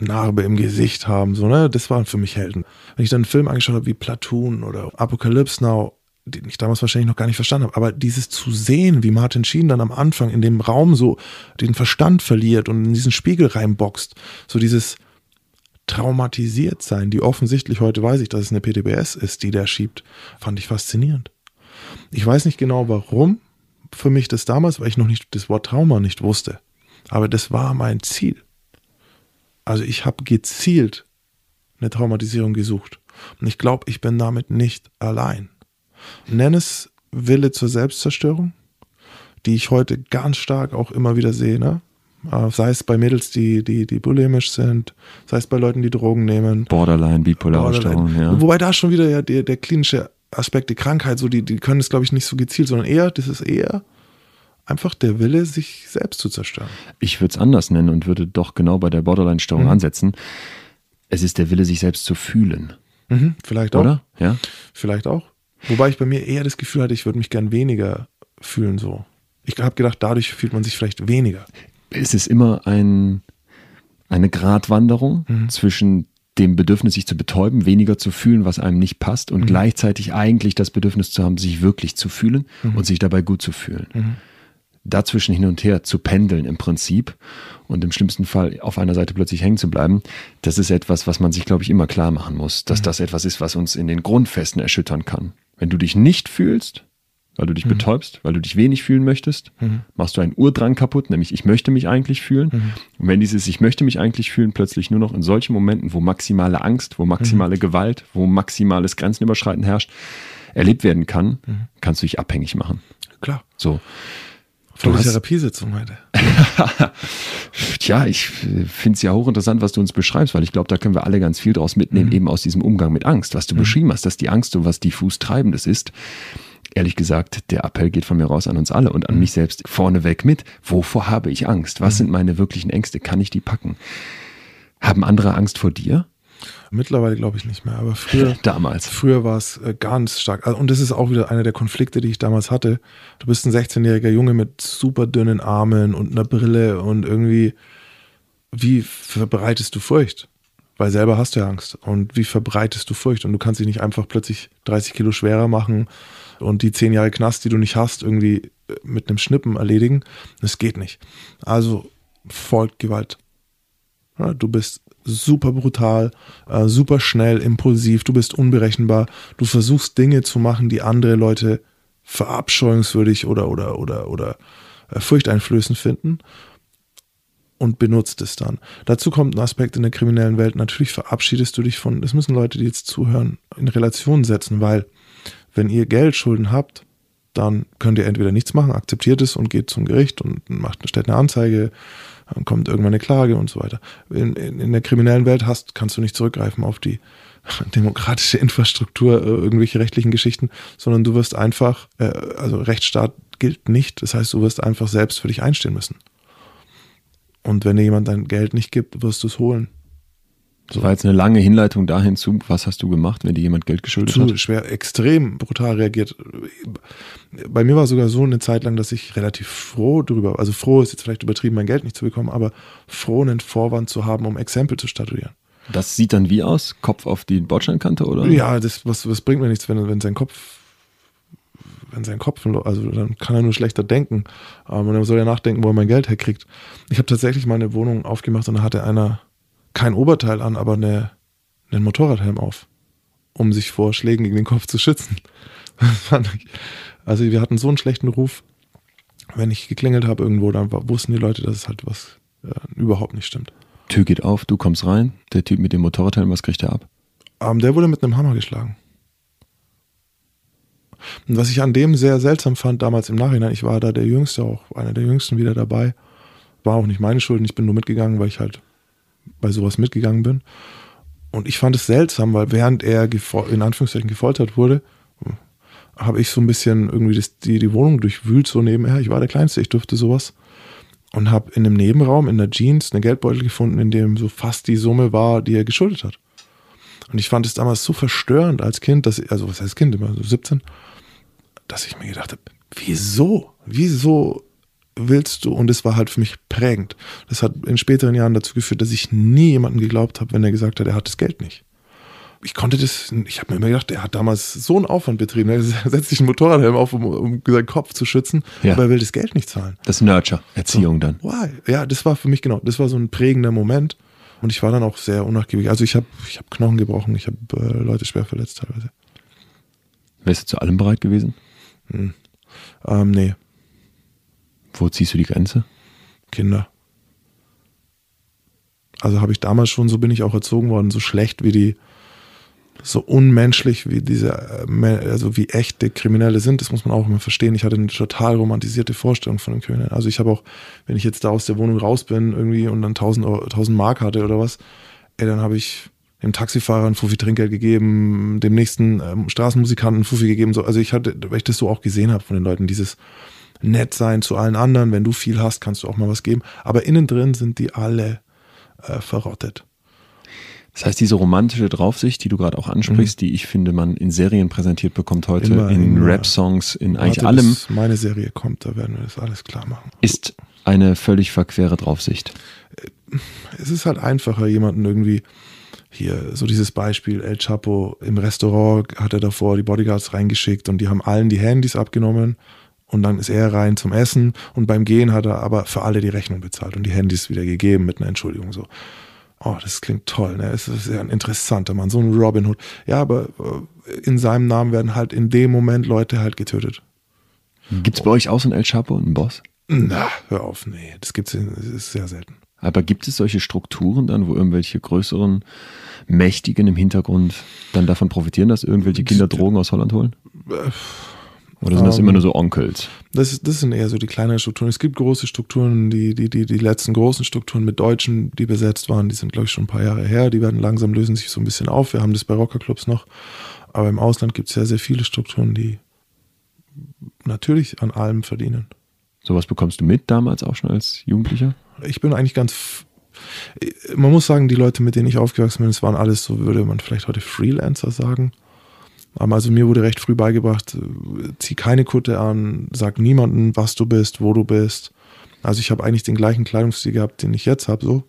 Narbe im Gesicht haben. So, ne? Das waren für mich Helden. Wenn ich dann einen Film angeschaut habe wie Platoon oder Apocalypse Now, den ich damals wahrscheinlich noch gar nicht verstanden habe, aber dieses zu sehen, wie Martin Sheen dann am Anfang in dem Raum so den Verstand verliert und in diesen Spiegel reinboxt, so dieses traumatisiert sein, die offensichtlich heute weiß ich, dass es eine PTBS ist, die der schiebt, fand ich faszinierend. Ich weiß nicht genau warum für mich das damals, weil ich noch nicht das Wort Trauma nicht wusste, aber das war mein Ziel. Also ich habe gezielt eine Traumatisierung gesucht und ich glaube, ich bin damit nicht allein. Nenn es Wille zur Selbstzerstörung, die ich heute ganz stark auch immer wieder sehe, ne? Äh, Sei es bei Mädels, die, die, die bulimisch sind, sei es bei Leuten, die Drogen nehmen. Borderline, bipolare Störung, ja. Wobei da schon wieder ja der, der klinische Aspekt, die Krankheit, so die, die können es, glaube ich, nicht so gezielt, sondern eher, das ist eher einfach der Wille, sich selbst zu zerstören. Ich würde es anders nennen und würde doch genau bei der Borderline-Störung Mhm. ansetzen. Es ist der Wille, sich selbst zu fühlen, Mhm, vielleicht auch. oder? Ja. Vielleicht auch. Wobei ich bei mir eher das Gefühl hatte, ich würde mich gern weniger fühlen so. Ich habe gedacht, dadurch fühlt man sich vielleicht weniger. es ist immer ein, eine Gratwanderung Mhm. zwischen dem Bedürfnis, sich zu betäuben, weniger zu fühlen, was einem nicht passt, Mhm. und gleichzeitig eigentlich das Bedürfnis zu haben, sich wirklich zu fühlen Mhm. und sich dabei gut zu fühlen. Dazwischen hin und her zu pendeln im Prinzip und im schlimmsten Fall auf einer Seite plötzlich hängen zu bleiben, das ist etwas, was man sich, glaube ich, immer klar machen muss, Mhm. dass das etwas ist, was uns in den Grundfesten erschüttern kann. Wenn du dich nicht fühlst, weil du dich Mhm. betäubst, weil du dich wenig fühlen möchtest, machst du einen Urdrang kaputt, nämlich ich möchte mich eigentlich fühlen. Mhm. Und wenn dieses ich möchte mich eigentlich fühlen plötzlich nur noch in solchen Momenten, wo maximale Angst, wo maximale Mhm. Gewalt, wo maximales Grenzenüberschreiten herrscht, erlebt werden kann, Mhm. kannst du dich abhängig machen. Klar. So. Der hast- Therapiesitzung heute. Tja, ich finde es ja hochinteressant, was du uns beschreibst, weil ich glaube, da können wir alle ganz viel draus mitnehmen, eben aus diesem Umgang mit Angst, was du beschrieben hast, dass die Angst so was diffus Treibendes ist. Ehrlich gesagt, der Appell geht von mir raus an uns alle und an mich selbst vorneweg mit. Wovor habe ich Angst? Was sind meine wirklichen Ängste? Kann ich die packen? Haben andere Angst vor dir? Mittlerweile glaube ich nicht mehr, aber früher. Damals. Früher war es äh, ganz stark. Also, Und das ist auch wieder einer der Konflikte, die ich damals hatte. Du bist ein 16-jähriger Junge mit super dünnen Armen und einer Brille und irgendwie, wie verbreitest du Furcht? Weil selber hast du ja Angst. Und wie verbreitest du Furcht? Und du kannst dich nicht einfach plötzlich 30 Kilo schwerer machen und die 10 Jahre Knast, die du nicht hast, irgendwie äh, mit einem Schnippen erledigen. Das geht nicht. Also folgt Gewalt. Ja, du bist super brutal, äh, super schnell, impulsiv, du bist unberechenbar, du versuchst Dinge zu machen, die andere Leute verabscheuungswürdig oder oder oder oder äh, furchteinflößend finden und benutzt es dann. Dazu kommt ein Aspekt in der kriminellen Welt. Natürlich verabschiedest du dich von, das müssen Leute, die jetzt zuhören, in Relation setzen, weil wenn ihr Geldschulden habt, dann könnt ihr entweder nichts machen, akzeptiert es und geht zum Gericht und macht, stellt eine Anzeige, dann kommt irgendwann eine Klage und so weiter. In, in, in der kriminellen Welt hast, kannst du nicht zurückgreifen auf die demokratische Infrastruktur, äh, irgendwelche rechtlichen Geschichten, sondern du wirst einfach, äh, also Rechtsstaat gilt nicht, das heißt, du wirst einfach selbst für dich einstehen müssen. Und wenn dir jemand dein Geld nicht gibt, wirst du es holen. Das war jetzt eine lange Hinleitung dahin zu, was hast du gemacht, wenn dir jemand Geld geschuldet zu hat? schwer, extrem brutal reagiert. Bei mir war sogar so eine Zeit lang, dass ich relativ froh darüber, also froh ist jetzt vielleicht übertrieben, mein Geld nicht zu bekommen, aber froh, einen Vorwand zu haben, um Exempel zu statuieren. Das sieht dann wie aus? Kopf auf die Bordsteinkante oder? Ja, das was, was bringt mir nichts, wenn, wenn sein Kopf, wenn sein Kopf, also dann kann er nur schlechter denken. Ähm, und er soll ja nachdenken, wo er mein Geld herkriegt. Ich habe tatsächlich mal eine Wohnung aufgemacht und da hatte einer kein Oberteil an, aber eine, einen Motorradhelm auf, um sich vor Schlägen gegen den Kopf zu schützen. Also wir hatten so einen schlechten Ruf. wenn ich geklingelt habe irgendwo, dann wussten die Leute, dass es halt was äh, überhaupt nicht stimmt. Tür geht auf, du kommst rein, der Typ mit dem Motorradhelm, was kriegt er ab? Ähm, der wurde mit einem Hammer geschlagen. Und was ich an dem sehr seltsam fand, damals im Nachhinein, ich war da der Jüngste, auch einer der Jüngsten wieder dabei. War auch nicht meine Schuld, ich bin nur mitgegangen, weil ich halt bei sowas mitgegangen bin. Und ich fand es seltsam, weil während er in Anführungszeichen gefoltert wurde, habe ich so ein bisschen irgendwie das, die, die Wohnung durchwühlt, so nebenher. Ich war der Kleinste, ich durfte sowas. Und habe in einem Nebenraum, in der Jeans, eine Geldbeutel gefunden, in dem so fast die Summe war, die er geschuldet hat. Und ich fand es damals so verstörend als Kind, dass also was heißt Kind, immer so 17, dass ich mir gedacht habe, wieso? Wieso willst du? Und es war halt für mich prägend. Das hat in späteren Jahren dazu geführt, dass ich nie jemandem geglaubt habe, wenn er gesagt hat, er hat das Geld nicht. Ich konnte das, ich habe mir immer gedacht, er hat damals so einen Aufwand betrieben. Er setzt sich einen Motorradhelm auf, um, um seinen Kopf zu schützen, ja. aber er will das Geld nicht zahlen. Das Nurture, Erziehung so, dann. Why? Ja, das war für mich genau, das war so ein prägender Moment. Und ich war dann auch sehr unnachgiebig. Also ich habe ich hab Knochen gebrochen, ich habe äh, Leute schwer verletzt teilweise. Wärst du zu allem bereit gewesen? Hm. Ähm, nee. Wo ziehst du die Grenze? Kinder. Also habe ich damals schon, so bin ich auch erzogen worden, so schlecht wie die, so unmenschlich wie diese, äh, also wie echte Kriminelle sind, das muss man auch immer verstehen. Ich hatte eine total romantisierte Vorstellung von den Kriminellen. Also ich habe auch, wenn ich jetzt da aus der Wohnung raus bin irgendwie und dann 1000, 1000 Mark hatte oder was, ey, dann habe ich dem Taxifahrer ein Fuffi Trinkgeld gegeben, dem nächsten ähm, Straßenmusikanten ein Fuffi gegeben. So. Also ich hatte, weil ich das so auch gesehen habe von den Leuten, dieses nett sein zu allen anderen. Wenn du viel hast, kannst du auch mal was geben. Aber innen drin sind die alle äh, verrottet. Das heißt, diese romantische Draufsicht, die du gerade auch ansprichst, mhm. die ich finde, man in Serien präsentiert bekommt heute, immer, in Rap-Songs, in Warte, eigentlich allem. Bis meine Serie kommt, da werden wir das alles klar machen. Ist eine völlig verquere Draufsicht. Äh, es ist halt einfacher, jemanden irgendwie hier, so dieses Beispiel, El Chapo im Restaurant hat er davor die Bodyguards reingeschickt und die haben allen die Handys abgenommen und dann ist er rein zum Essen und beim Gehen hat er aber für alle die Rechnung bezahlt und die Handys wieder gegeben mit einer Entschuldigung so. Oh, das klingt toll, ne? Es ist ja ein interessanter Mann, so ein Robin Hood. Ja, aber äh, in seinem Namen werden halt in dem Moment Leute halt getötet. Gibt es bei euch auch so ein El Chapo, einen Boss? Na, hör auf, nee, das gibt's, das ist sehr selten. Aber gibt es solche Strukturen dann, wo irgendwelche größeren Mächtigen im Hintergrund dann davon profitieren, dass irgendwelche Kinder Drogen aus Holland holen? Oder sind das um, immer nur so Onkels? Das, das sind eher so die kleineren Strukturen. Es gibt große Strukturen, die, die, die, die letzten großen Strukturen mit Deutschen, die besetzt waren, die sind, glaube ich, schon ein paar Jahre her. Die werden langsam, lösen sich so ein bisschen auf. Wir haben das bei Rockerclubs noch. Aber im Ausland gibt es sehr, sehr viele Strukturen, die natürlich an allem verdienen. Sowas bekommst du mit damals auch schon als Jugendlicher? Ich bin eigentlich ganz. Man muss sagen, die Leute, mit denen ich aufgewachsen bin, es waren alles, so würde man vielleicht heute Freelancer sagen. Also mir wurde recht früh beigebracht, zieh keine Kutte an, sag niemandem, was du bist, wo du bist. Also ich habe eigentlich den gleichen Kleidungsstil gehabt, den ich jetzt habe, so.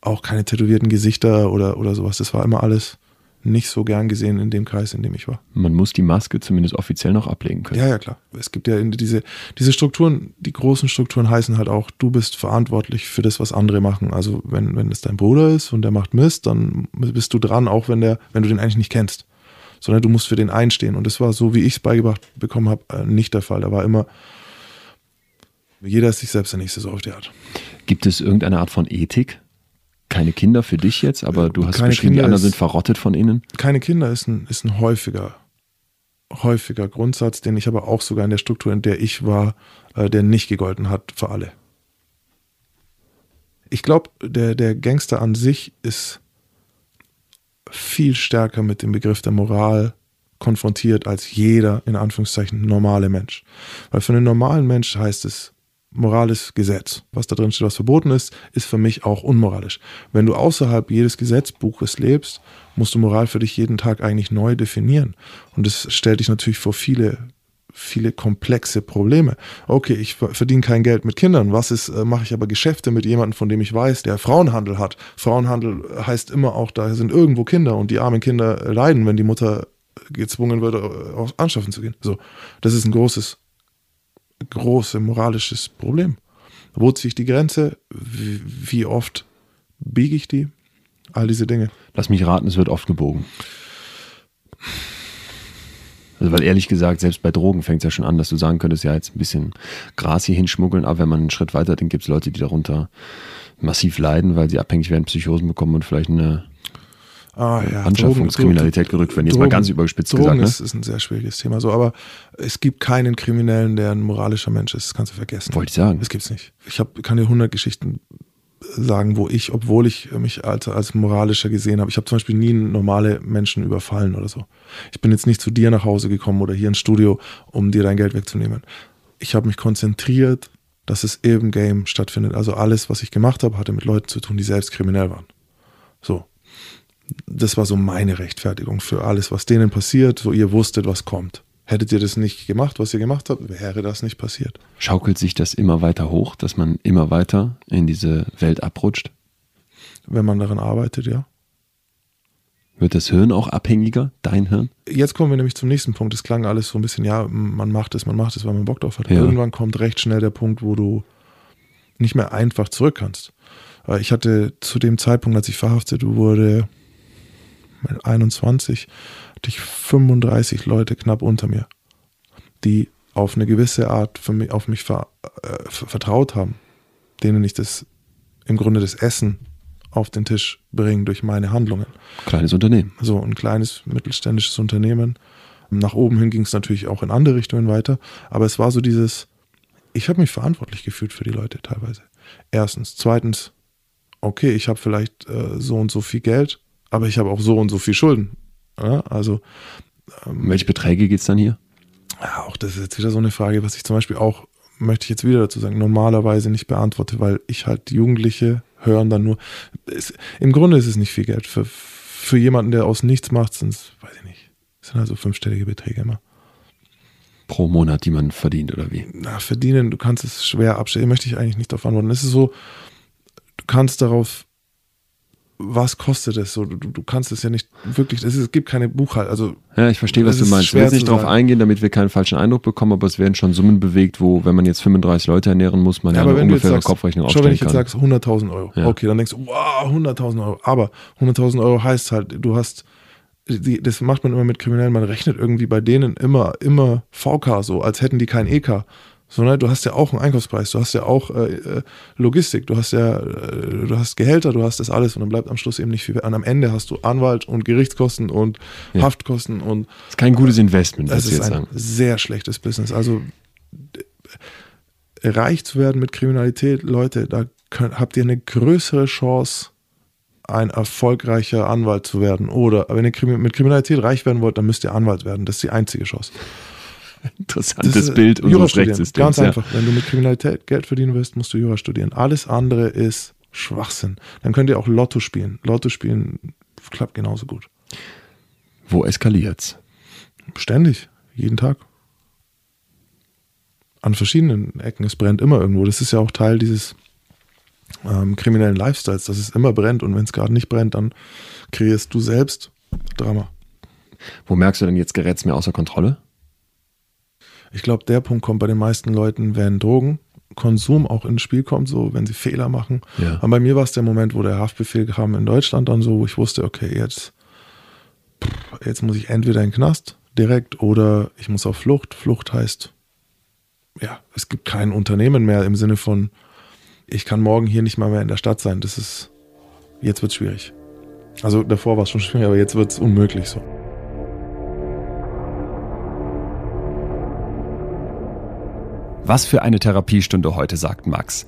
Auch keine tätowierten Gesichter oder, oder sowas. Das war immer alles nicht so gern gesehen in dem Kreis, in dem ich war. Man muss die Maske zumindest offiziell noch ablegen können. Ja, ja, klar. Es gibt ja diese, diese Strukturen, die großen Strukturen heißen halt auch, du bist verantwortlich für das, was andere machen. Also wenn, wenn es dein Bruder ist und der macht Mist, dann bist du dran, auch wenn der, wenn du den eigentlich nicht kennst. Sondern du musst für den einstehen. Und das war so, wie ich es beigebracht bekommen habe, äh, nicht der Fall. Da war immer, jeder ist sich selbst der Nächste so auf die Art. Gibt es irgendeine Art von Ethik? keine Kinder für dich jetzt, aber du hast keine beschrieben, Kinder die anderen ist, sind verrottet von innen. Keine Kinder ist ein, ist ein häufiger, häufiger Grundsatz, den ich aber auch sogar in der Struktur, in der ich war, äh, der nicht gegolten hat für alle. Ich glaube, der, der Gangster an sich ist viel stärker mit dem Begriff der Moral konfrontiert als jeder, in Anführungszeichen, normale Mensch. Weil für einen normalen Mensch heißt es, Moral ist Gesetz. Was da drin steht, was verboten ist, ist für mich auch unmoralisch. Wenn du außerhalb jedes Gesetzbuches lebst, musst du Moral für dich jeden Tag eigentlich neu definieren. Und das stellt dich natürlich vor viele, viele komplexe Probleme. Okay, ich verdiene kein Geld mit Kindern. Was ist, äh, mache ich aber Geschäfte mit jemandem, von dem ich weiß, der Frauenhandel hat. Frauenhandel heißt immer auch, da sind irgendwo Kinder und die armen Kinder leiden, wenn die Mutter gezwungen wird, äh, anschaffen zu gehen. So, das ist ein großes große moralisches Problem. Wo ziehe ich die Grenze? Wie, wie oft biege ich die? All diese Dinge. Lass mich raten, es wird oft gebogen. Also weil ehrlich gesagt, selbst bei Drogen fängt es ja schon an, dass du sagen könntest, ja jetzt ein bisschen Gras hier hinschmuggeln, aber wenn man einen Schritt weiter denkt, gibt es Leute, die darunter massiv leiden, weil sie abhängig werden, Psychosen bekommen und vielleicht eine Ah, ja, Anschaffungskriminalität gerückt werden. Jetzt Drogen, mal ganz überspitzt Drogen gesagt. Ne? Ist, ist ein sehr schwieriges Thema. So, aber es gibt keinen Kriminellen, der ein moralischer Mensch ist. Das kannst du vergessen. Wollte ich sagen. Das gibt's nicht. Ich hab, kann dir 100 Geschichten sagen, wo ich, obwohl ich mich als, als moralischer gesehen habe, ich habe zum Beispiel nie normale Menschen überfallen oder so. Ich bin jetzt nicht zu dir nach Hause gekommen oder hier ins Studio, um dir dein Geld wegzunehmen. Ich habe mich konzentriert, dass es im Game stattfindet. Also alles, was ich gemacht habe, hatte mit Leuten zu tun, die selbst kriminell waren. So das war so meine Rechtfertigung für alles, was denen passiert. So, ihr wusstet, was kommt. Hättet ihr das nicht gemacht, was ihr gemacht habt, wäre das nicht passiert. Schaukelt sich das immer weiter hoch, dass man immer weiter in diese Welt abrutscht? Wenn man daran arbeitet, ja. Wird das Hirn auch abhängiger, dein Hirn? Jetzt kommen wir nämlich zum nächsten Punkt. Es klang alles so ein bisschen, ja, man macht es, man macht es, weil man Bock drauf hat. Ja. Irgendwann kommt recht schnell der Punkt, wo du nicht mehr einfach zurück kannst. Ich hatte zu dem Zeitpunkt, als ich verhaftet wurde, 21 hatte ich 35 Leute knapp unter mir, die auf eine gewisse Art für mich, auf mich ver, äh, vertraut haben, denen ich das im Grunde das Essen auf den Tisch bringe durch meine Handlungen. Kleines Unternehmen. So ein kleines mittelständisches Unternehmen. Nach oben hin ging es natürlich auch in andere Richtungen weiter, aber es war so dieses, ich habe mich verantwortlich gefühlt für die Leute teilweise. Erstens. Zweitens, okay, ich habe vielleicht äh, so und so viel Geld, aber ich habe auch so und so viel Schulden. Ja, also ähm, welche Beträge geht es dann hier? Ja, auch das ist jetzt wieder so eine Frage, was ich zum Beispiel auch, möchte ich jetzt wieder dazu sagen, normalerweise nicht beantworte, weil ich halt Jugendliche hören dann nur. Es, Im Grunde ist es nicht viel Geld. Für, für jemanden, der aus nichts macht, sind es, weiß ich nicht, sind also fünfstellige Beträge immer. Pro Monat, die man verdient, oder wie? Na, verdienen, du kannst es schwer abstellen, möchte ich eigentlich nicht darauf antworten. Es ist so, du kannst darauf was kostet es so? Du, du kannst es ja nicht wirklich, es, ist, es gibt keine Buchhaltung. Also, ja, ich verstehe, was du meinst. Ich will nicht darauf eingehen, damit wir keinen falschen Eindruck bekommen, aber es werden schon Summen bewegt, wo, wenn man jetzt 35 Leute ernähren muss, man ja, ja eine ungefähre sagst, Kopfrechnung aufstellen kann. Schau, wenn ich jetzt sage 100.000 Euro, ja. okay, dann denkst du, wow, 100.000 Euro. Aber 100.000 Euro heißt halt, du hast, die, das macht man immer mit Kriminellen, man rechnet irgendwie bei denen immer, immer VK so, als hätten die kein EK sondern du hast ja auch einen Einkaufspreis, du hast ja auch äh, äh, Logistik, du hast ja, äh, du hast Gehälter, du hast das alles und dann bleibt am Schluss eben nicht viel. Und am Ende hast du Anwalt und Gerichtskosten und ja. Haftkosten und das ist kein gutes Investment. Das ist ein sagen. sehr schlechtes Business. Also reich zu werden mit Kriminalität, Leute, da könnt, habt ihr eine größere Chance, ein erfolgreicher Anwalt zu werden. Oder wenn ihr mit Kriminalität reich werden wollt, dann müsst ihr Anwalt werden. Das ist die einzige Chance. Interessantes Bild unseres Rechtssystems. Ganz einfach. Ja. Wenn du mit Kriminalität Geld verdienen willst, musst du Jura studieren. Alles andere ist Schwachsinn. Dann könnt ihr auch Lotto spielen. Lotto spielen klappt genauso gut. Wo eskaliert's? Ständig. Jeden Tag. An verschiedenen Ecken. Es brennt immer irgendwo. Das ist ja auch Teil dieses ähm, kriminellen Lifestyles, dass es immer brennt und wenn es gerade nicht brennt, dann kreierst du selbst Drama. Wo merkst du denn jetzt gerät es mir außer Kontrolle? Ich glaube, der Punkt kommt bei den meisten Leuten, wenn Drogenkonsum auch ins Spiel kommt, so wenn sie Fehler machen. Ja. Aber bei mir war es der Moment, wo der Haftbefehl kam in Deutschland dann so, wo ich wusste, okay, jetzt, jetzt muss ich entweder in den Knast direkt oder ich muss auf Flucht. Flucht heißt, ja, es gibt kein Unternehmen mehr im Sinne von, ich kann morgen hier nicht mal mehr in der Stadt sein. Das ist, jetzt wird es schwierig. Also davor war es schon schwierig, aber jetzt wird es unmöglich so. Was für eine Therapiestunde heute, sagt Max.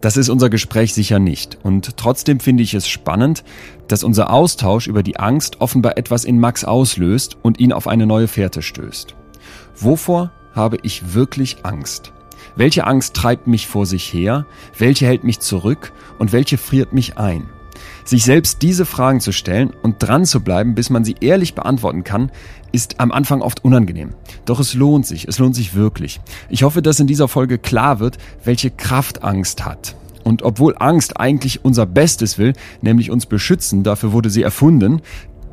Das ist unser Gespräch sicher nicht. Und trotzdem finde ich es spannend, dass unser Austausch über die Angst offenbar etwas in Max auslöst und ihn auf eine neue Fährte stößt. Wovor habe ich wirklich Angst? Welche Angst treibt mich vor sich her? Welche hält mich zurück? Und welche friert mich ein? Sich selbst diese Fragen zu stellen und dran zu bleiben, bis man sie ehrlich beantworten kann, ist am Anfang oft unangenehm. Doch es lohnt sich, es lohnt sich wirklich. Ich hoffe, dass in dieser Folge klar wird, welche Kraft Angst hat. Und obwohl Angst eigentlich unser Bestes will, nämlich uns beschützen, dafür wurde sie erfunden,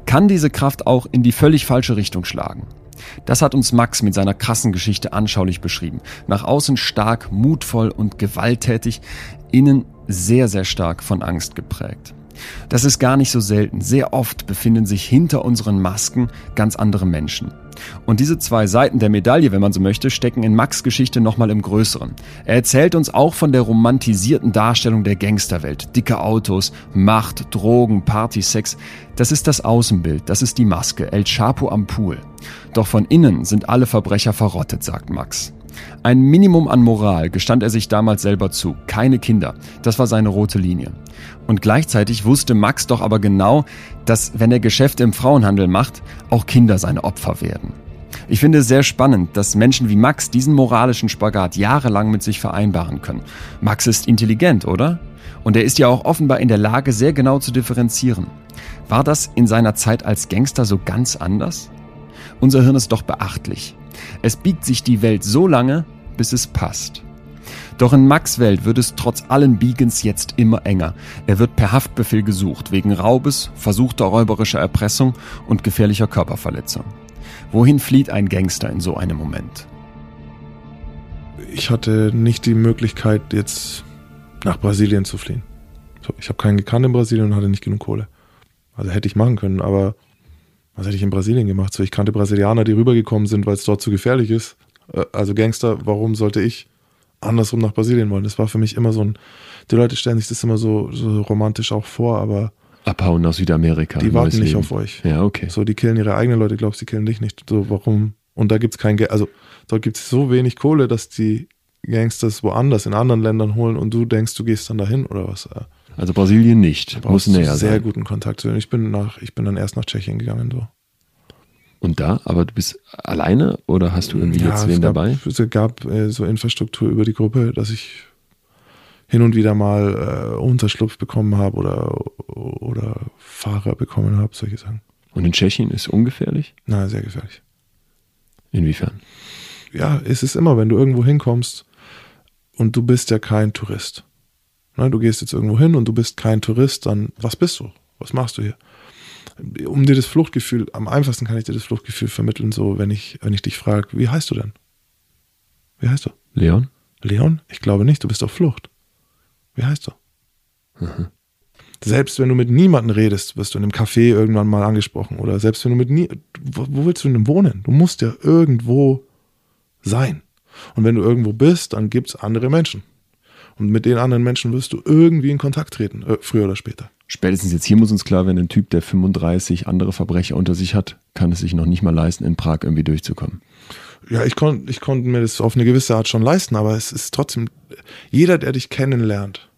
kann diese Kraft auch in die völlig falsche Richtung schlagen. Das hat uns Max mit seiner krassen Geschichte anschaulich beschrieben. Nach außen stark, mutvoll und gewalttätig, innen sehr, sehr stark von Angst geprägt. Das ist gar nicht so selten. Sehr oft befinden sich hinter unseren Masken ganz andere Menschen. Und diese zwei Seiten der Medaille, wenn man so möchte, stecken in Max Geschichte nochmal im Größeren. Er erzählt uns auch von der romantisierten Darstellung der Gangsterwelt. Dicke Autos, Macht, Drogen, Party, Sex. Das ist das Außenbild, das ist die Maske, El Chapo am Pool. Doch von innen sind alle Verbrecher verrottet, sagt Max. Ein Minimum an Moral gestand er sich damals selber zu. Keine Kinder. Das war seine rote Linie. Und gleichzeitig wusste Max doch aber genau, dass wenn er Geschäfte im Frauenhandel macht, auch Kinder seine Opfer werden. Ich finde es sehr spannend, dass Menschen wie Max diesen moralischen Spagat jahrelang mit sich vereinbaren können. Max ist intelligent, oder? Und er ist ja auch offenbar in der Lage, sehr genau zu differenzieren. War das in seiner Zeit als Gangster so ganz anders? Unser Hirn ist doch beachtlich. Es biegt sich die Welt so lange, bis es passt. Doch in Max Welt wird es trotz allen Biegens jetzt immer enger. Er wird per Haftbefehl gesucht, wegen Raubes, versuchter räuberischer Erpressung und gefährlicher Körperverletzung. Wohin flieht ein Gangster in so einem Moment? Ich hatte nicht die Möglichkeit, jetzt nach Brasilien zu fliehen. Ich habe keinen gekannt in Brasilien und hatte nicht genug Kohle. Also hätte ich machen können, aber was hätte ich in Brasilien gemacht? So, ich kannte Brasilianer, die rübergekommen sind, weil es dort zu gefährlich ist. Äh, also Gangster, warum sollte ich andersrum nach Brasilien wollen? Das war für mich immer so ein. Die Leute stellen sich das immer so, so romantisch auch vor, aber. Abhauen nach Südamerika. Die warten nicht Leben. auf euch. Ja, okay. So, die killen ihre eigenen Leute, glaubst du, die killen dich nicht. So, warum? Und da gibt es kein Geld. Also, dort gibt es so wenig Kohle, dass die Gangsters woanders in anderen Ländern holen und du denkst, du gehst dann dahin oder was? Also Brasilien nicht. Muss näher sehr sein. guten Kontakt zu. Ich bin nach, ich bin dann erst nach Tschechien gegangen so. Und da, aber du bist alleine oder hast du irgendwie ja, jetzt wen gab, dabei? Es gab äh, so Infrastruktur über die Gruppe, dass ich hin und wieder mal äh, Unterschlupf bekommen habe oder, oder Fahrer bekommen habe, solche Sachen. Und in Tschechien ist ungefährlich? Nein, sehr gefährlich. Inwiefern? Ja, es ist immer, wenn du irgendwo hinkommst und du bist ja kein Tourist. Na, du gehst jetzt irgendwo hin und du bist kein Tourist, dann was bist du? Was machst du hier? um dir das Fluchtgefühl, am einfachsten kann ich dir das Fluchtgefühl vermitteln, so wenn ich, wenn ich dich frage, wie heißt du denn? Wie heißt du? Leon? Leon? Ich glaube nicht, du bist auf Flucht. Wie heißt du? Mhm. Selbst wenn du mit niemandem redest, wirst du in einem Café irgendwann mal angesprochen. Oder selbst wenn du mit nie. Wo, wo willst du denn wohnen? Du musst ja irgendwo sein. Und wenn du irgendwo bist, dann gibt es andere Menschen. Und mit den anderen Menschen wirst du irgendwie in Kontakt treten, äh, früher oder später. Spätestens jetzt hier muss uns klar werden, ein Typ, der 35 andere Verbrecher unter sich hat, kann es sich noch nicht mal leisten, in Prag irgendwie durchzukommen. Ja, ich konnte ich konnt mir das auf eine gewisse Art schon leisten, aber es ist trotzdem, jeder, der dich kennenlernt,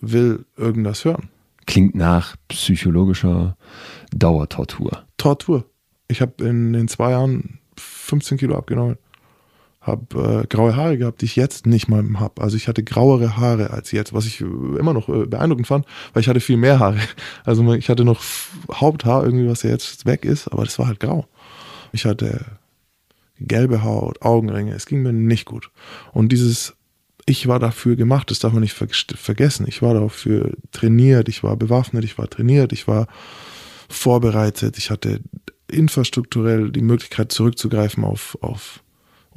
will irgendwas hören. Klingt nach psychologischer Dauertortur. Tortur. Ich habe in den zwei Jahren 15 Kilo abgenommen habe äh, graue Haare gehabt, die ich jetzt nicht mal habe. Also ich hatte grauere Haare als jetzt, was ich immer noch äh, beeindruckend fand, weil ich hatte viel mehr Haare. Also ich hatte noch Haupthaar irgendwie, was ja jetzt weg ist, aber das war halt grau. Ich hatte gelbe Haut, Augenringe, es ging mir nicht gut. Und dieses, ich war dafür gemacht, das darf man nicht ver vergessen. Ich war dafür trainiert, ich war bewaffnet, ich war trainiert, ich war vorbereitet, ich hatte infrastrukturell die Möglichkeit zurückzugreifen auf, auf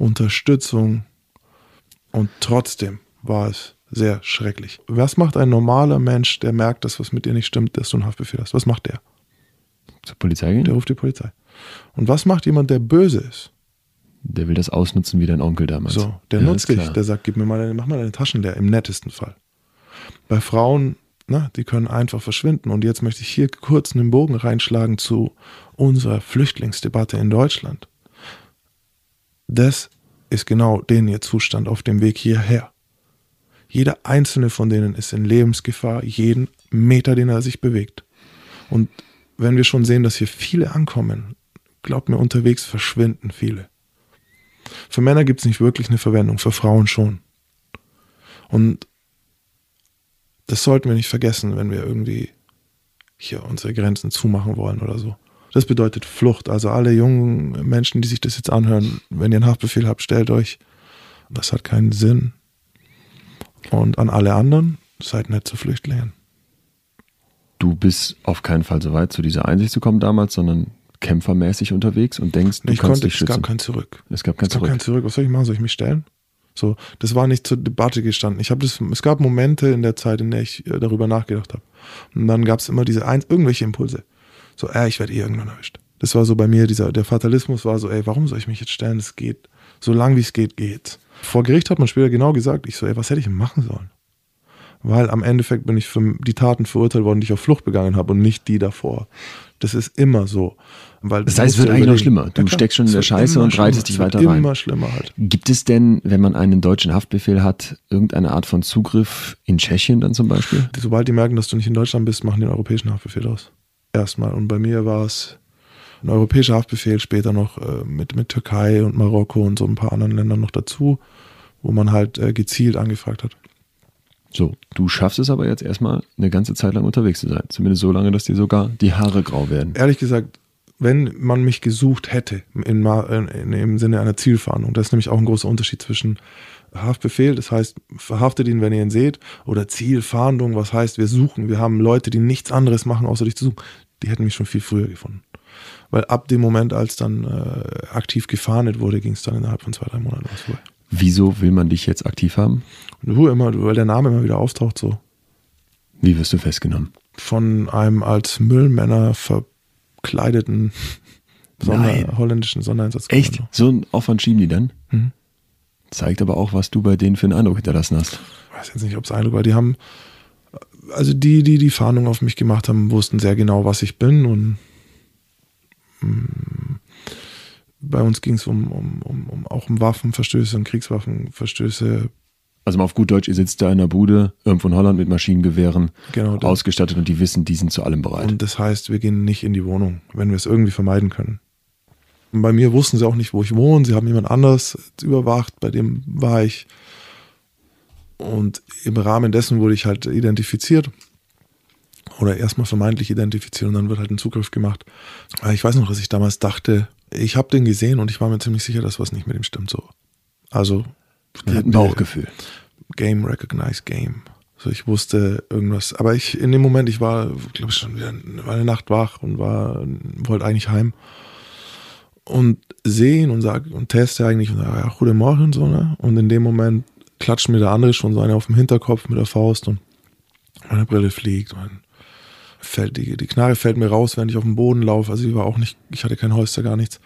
Unterstützung und trotzdem war es sehr schrecklich. Was macht ein normaler Mensch, der merkt, dass was mit dir nicht stimmt, dass du einen Haftbefehl hast? Was macht der? Zur Polizei gehen? Der ruft die Polizei. Und was macht jemand, der böse ist? Der will das ausnutzen wie dein Onkel damals. So, der ja, nutzt dich, der sagt, gib mir mal deine, mach mal deine Taschen leer, im nettesten Fall. Bei Frauen, na, die können einfach verschwinden. Und jetzt möchte ich hier kurz einen Bogen reinschlagen zu unserer Flüchtlingsdebatte in Deutschland. Das ist genau denen ihr Zustand auf dem Weg hierher. Jeder einzelne von denen ist in Lebensgefahr, jeden Meter, den er sich bewegt. Und wenn wir schon sehen, dass hier viele ankommen, glaubt mir, unterwegs verschwinden viele. Für Männer gibt es nicht wirklich eine Verwendung, für Frauen schon. Und das sollten wir nicht vergessen, wenn wir irgendwie hier unsere Grenzen zumachen wollen oder so. Das bedeutet Flucht. Also alle jungen Menschen, die sich das jetzt anhören, wenn ihr einen Haftbefehl habt, stellt euch, das hat keinen Sinn. Und an alle anderen, seid nett zu Flüchtlingen. Du bist auf keinen Fall so weit, zu dieser Einsicht zu kommen damals, sondern kämpfermäßig unterwegs und denkst, du ich kannst konnte, dich schützen. Es gab kein Zurück. Es gab kein es gab Zurück. kein Zurück. Was soll ich machen? Soll ich mich stellen? So, das war nicht zur Debatte gestanden. Ich habe das, es gab Momente in der Zeit, in der ich äh, darüber nachgedacht habe. Und dann gab es immer diese ein, irgendwelche Impulse. So, äh, ich werde eh irgendwann erwischt. Das war so bei mir, dieser, der Fatalismus war so, ey, warum soll ich mich jetzt stellen? Es geht. So lang wie es geht, geht. Vor Gericht hat man später genau gesagt, ich so, ey, was hätte ich denn machen sollen? Weil am Endeffekt bin ich für die Taten verurteilt worden, die ich auf Flucht begangen habe und nicht die davor. Das ist immer so. Weil das heißt, es wird eigentlich noch schlimmer. Du ja, steckst schon in der Scheiße und reitest dich weiter rein. Immer schlimmer halt. Gibt es denn, wenn man einen deutschen Haftbefehl hat, irgendeine Art von Zugriff in Tschechien dann zum Beispiel? Sobald die merken, dass du nicht in Deutschland bist, machen die den europäischen Haftbefehl aus. Erstmal. Und bei mir war es ein europäischer Haftbefehl, später noch äh, mit, mit Türkei und Marokko und so ein paar anderen Ländern noch dazu, wo man halt äh, gezielt angefragt hat. So, du schaffst es aber jetzt erstmal eine ganze Zeit lang unterwegs zu sein. Zumindest so lange, dass dir sogar die Haare grau werden. Ehrlich gesagt, wenn man mich gesucht hätte, in, in, im Sinne einer Zielfahndung, das ist nämlich auch ein großer Unterschied zwischen Haftbefehl, das heißt, verhaftet ihn, wenn ihr ihn seht, oder Zielfahndung, was heißt, wir suchen, wir haben Leute, die nichts anderes machen, außer dich zu suchen. Die hätten mich schon viel früher gefunden. Weil ab dem Moment, als dann äh, aktiv gefahndet wurde, ging es dann innerhalb von zwei, drei Monaten was vorbei. Wieso will man dich jetzt aktiv haben? Du immer, weil der Name immer wieder auftaucht so. Wie wirst du festgenommen? Von einem als Müllmänner verkleideten Sonder, holländischen Sondereinsatzkommando. Echt? So einen Aufwand schieben die dann? Mhm. Zeigt aber auch, was du bei denen für einen Eindruck hinterlassen hast. Ich weiß jetzt nicht, ob es Eindruck war. Die haben, also die, die die Fahndung auf mich gemacht haben, wussten sehr genau, was ich bin und mh, mm, bei uns ging es um, um, um, um, auch um Waffenverstöße und Kriegswaffenverstöße. Also mal auf gut Deutsch, ihr sitzt da in der Bude, irgendwo in Holland mit Maschinengewehren genau ausgestattet und die wissen, die sind zu allem bereit. Und das heißt, wir gehen nicht in die Wohnung, wenn wir es irgendwie vermeiden können. Und bei mir wussten sie auch nicht, wo ich wohne. Sie haben jemand anders überwacht, bei dem war ich. Und im Rahmen dessen wurde ich halt identifiziert. Oder erstmal vermeintlich identifiziert und dann wird halt ein Zugriff gemacht. Ich weiß noch, dass ich damals dachte, ich habe den gesehen und ich war mir ziemlich sicher, dass was nicht mit ihm stimmt. So. Also. Ein Bauchgefühl. Game, recognize Game. So, ich wusste irgendwas. Aber ich, in dem Moment, ich war, glaube ich, schon wieder, eine Nacht wach und war, wollte eigentlich heim. Und sehen und sag, und teste eigentlich und sage, ja, gute Morgen und so, ne? Und in dem Moment klatscht mir der andere schon so eine auf dem Hinterkopf mit der Faust und meine Brille fliegt. Mein, fällt, die, die Knarre fällt mir raus, während ich auf dem Boden laufe. Also ich war auch nicht, ich hatte kein Holster, gar nichts.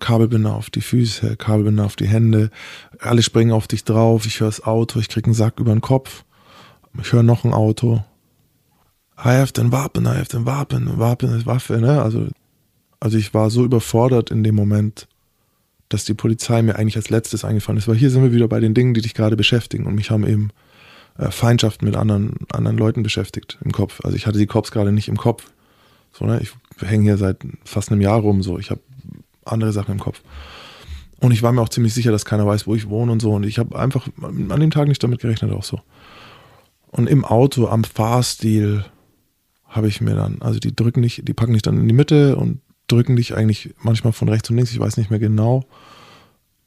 Kabelbinder auf die Füße, Kabelbinder auf die Hände. Alle springen auf dich drauf. Ich höre das Auto, ich krieg einen Sack über den Kopf. Ich höre noch ein Auto. I have den Wappen, I have den Wappen. Wappen ist Waffe, ne? Also, also ich war so überfordert in dem Moment, dass die Polizei mir eigentlich als letztes eingefallen ist. Weil hier sind wir wieder bei den Dingen, die dich gerade beschäftigen. Und mich haben eben äh, Feindschaften mit anderen, anderen Leuten beschäftigt im Kopf. Also ich hatte die Cops gerade nicht im Kopf. So, ne? Ich hänge hier seit fast einem Jahr rum, so. Ich habe andere Sachen im Kopf. Und ich war mir auch ziemlich sicher, dass keiner weiß, wo ich wohne und so. Und ich habe einfach an dem Tag nicht damit gerechnet, auch so. Und im Auto, am Fahrstil, habe ich mir dann, also die drücken dich, die packen dich dann in die Mitte und drücken dich eigentlich manchmal von rechts und links, ich weiß nicht mehr genau,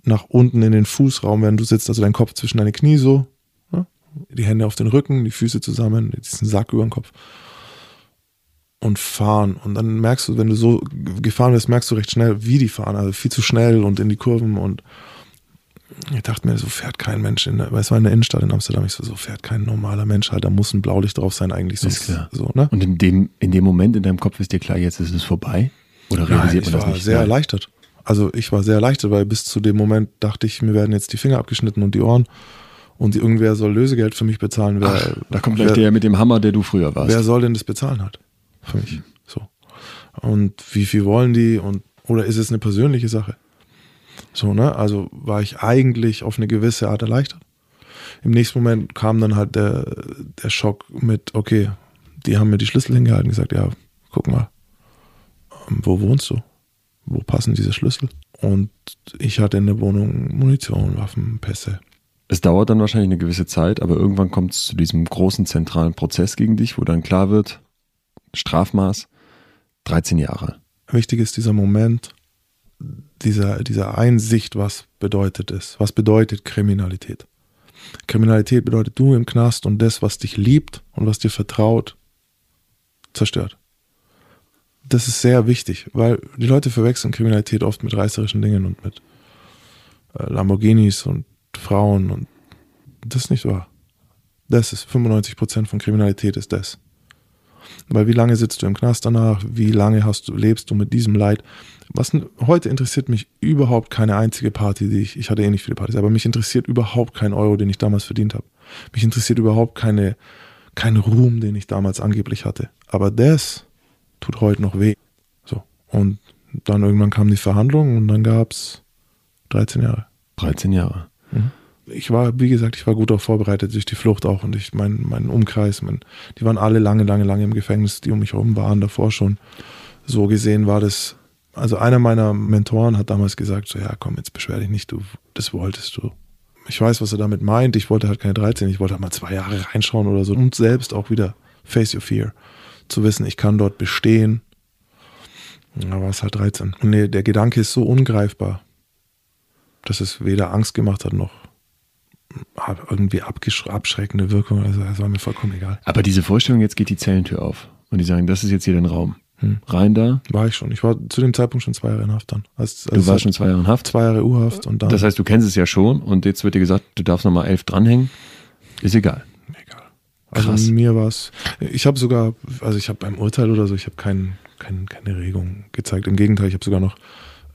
nach unten in den Fußraum, während du sitzt, also dein Kopf zwischen deine Knie so die Hände auf den Rücken, die Füße zusammen, diesen Sack über den Kopf und fahren. Und dann merkst du, wenn du so gefahren wirst, merkst du recht schnell, wie die fahren. Also viel zu schnell und in die Kurven. Und ich dachte mir, so fährt kein Mensch in der, weil es war in der Innenstadt in Amsterdam. Ich so, so fährt kein normaler Mensch halt. Da muss ein Blaulicht drauf sein eigentlich. Sonst, ist klar. So, ne? Und in dem, in dem Moment in deinem Kopf ist dir klar, jetzt ist es vorbei? Oder realisiert Nein, man das nicht? Ich war sehr erleichtert. Also ich war sehr erleichtert, weil bis zu dem Moment dachte ich, mir werden jetzt die Finger abgeschnitten und die Ohren und irgendwer soll Lösegeld für mich bezahlen. Wer, Ach, da kommt gleich wer, der mit dem Hammer, der du früher warst. Wer soll denn das bezahlen halt? Für mich. Mhm. So. Und wie viel wollen die? Und, oder ist es eine persönliche Sache? So, ne? Also war ich eigentlich auf eine gewisse Art erleichtert. Im nächsten Moment kam dann halt der, der Schock mit, okay, die haben mir die Schlüssel hingehalten und gesagt, ja, guck mal, wo wohnst du? Wo passen diese Schlüssel? Und ich hatte in der Wohnung Munition, Waffen, Pässe. Es dauert dann wahrscheinlich eine gewisse Zeit, aber irgendwann kommt es zu diesem großen zentralen Prozess gegen dich, wo dann klar wird, Strafmaß 13 Jahre. Wichtig ist dieser Moment, dieser, dieser Einsicht, was bedeutet es, was bedeutet Kriminalität. Kriminalität bedeutet du im Knast und das, was dich liebt und was dir vertraut, zerstört. Das ist sehr wichtig, weil die Leute verwechseln Kriminalität oft mit reißerischen Dingen und mit äh, Lamborghinis und Frauen und das ist nicht wahr. Das ist 95 Prozent von Kriminalität ist das. Weil wie lange sitzt du im Knast danach? Wie lange hast du, lebst du mit diesem Leid? Was heute interessiert mich überhaupt keine einzige Party, die ich, ich hatte eh nicht viele Partys, aber mich interessiert überhaupt kein Euro, den ich damals verdient habe. Mich interessiert überhaupt keine, kein Ruhm, den ich damals angeblich hatte. Aber das tut heute noch weh. So. Und dann irgendwann kam die Verhandlung und dann gab es 13 Jahre. 13 Jahre. Mhm. Ich war, wie gesagt, ich war gut darauf vorbereitet durch die Flucht auch und ich mein, meinen Umkreis, mein, die waren alle lange, lange, lange im Gefängnis, die um mich herum waren davor schon. So gesehen war das, also einer meiner Mentoren hat damals gesagt, so ja, komm, jetzt beschwer dich nicht, du, das wolltest du. Ich weiß, was er damit meint. Ich wollte halt keine 13, ich wollte halt mal zwei Jahre reinschauen oder so und selbst auch wieder face your fear. Zu wissen, ich kann dort bestehen. Da war es halt 13. Und nee, der Gedanke ist so ungreifbar dass es weder Angst gemacht hat noch irgendwie abschreckende Wirkung. Also das war mir vollkommen egal. Aber diese Vorstellung, jetzt geht die Zellentür auf und die sagen, das ist jetzt hier dein Raum. Hm. Rein da? War ich schon. Ich war zu dem Zeitpunkt schon zwei Jahre in Haft dann. Als, als du warst schon zwei Jahre in Haft? Zwei Jahre U-Haft und dann. Das heißt, du kennst es ja schon und jetzt wird dir gesagt, du darfst nochmal elf dranhängen. Ist egal. Also Krass. mir war es. Ich habe sogar, also ich habe beim Urteil oder so, ich habe kein, kein, keine Regung gezeigt. Im Gegenteil, ich habe sogar noch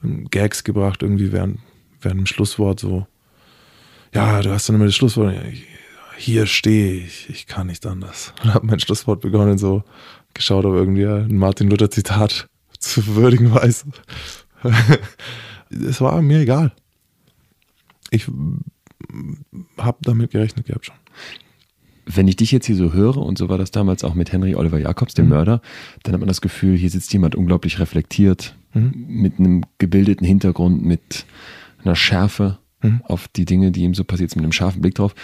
ähm, Gags gebracht, irgendwie während während dem Schlusswort so, ja, du hast dann immer das Schlusswort, hier stehe ich, ich kann nicht anders. Und habe mein Schlusswort begonnen, so geschaut, ob irgendwie ein Martin Luther Zitat zu würdigen weiß. es war mir egal. Ich habe damit gerechnet gehabt schon. Wenn ich dich jetzt hier so höre, und so war das damals auch mit Henry Oliver Jacobs, dem mhm. Mörder, dann hat man das Gefühl, hier sitzt jemand unglaublich reflektiert, mhm. mit einem gebildeten Hintergrund, mit einer Schärfe mhm. auf die Dinge, die ihm so passiert sind, mit einem scharfen Blick drauf.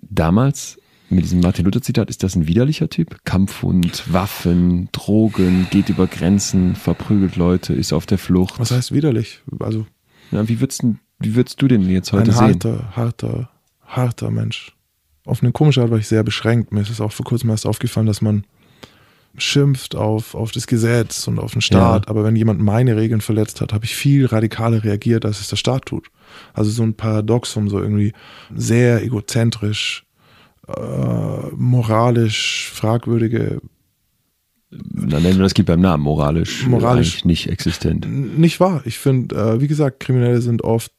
Damals, mit diesem Martin Luther-Zitat, ist das ein widerlicher Typ? Kampfhund, Waffen, Drogen, geht über Grenzen, verprügelt Leute, ist auf der Flucht. Was heißt widerlich? Also. Ja, wie würdest, wie würdest du den jetzt heute ein sehen? Harter, harter, harter Mensch. Auf eine komische Art war ich sehr beschränkt. Mir ist es auch vor kurzem erst aufgefallen, dass man schimpft auf, auf das Gesetz und auf den Staat, ja. aber wenn jemand meine Regeln verletzt hat, habe ich viel radikaler reagiert, als es der Staat tut. Also so ein Paradoxum, so irgendwie sehr egozentrisch, äh, moralisch fragwürdige dann nennen wir das gibt beim Namen moralisch, moralisch nicht existent. Nicht wahr. Ich finde, äh, wie gesagt, Kriminelle sind oft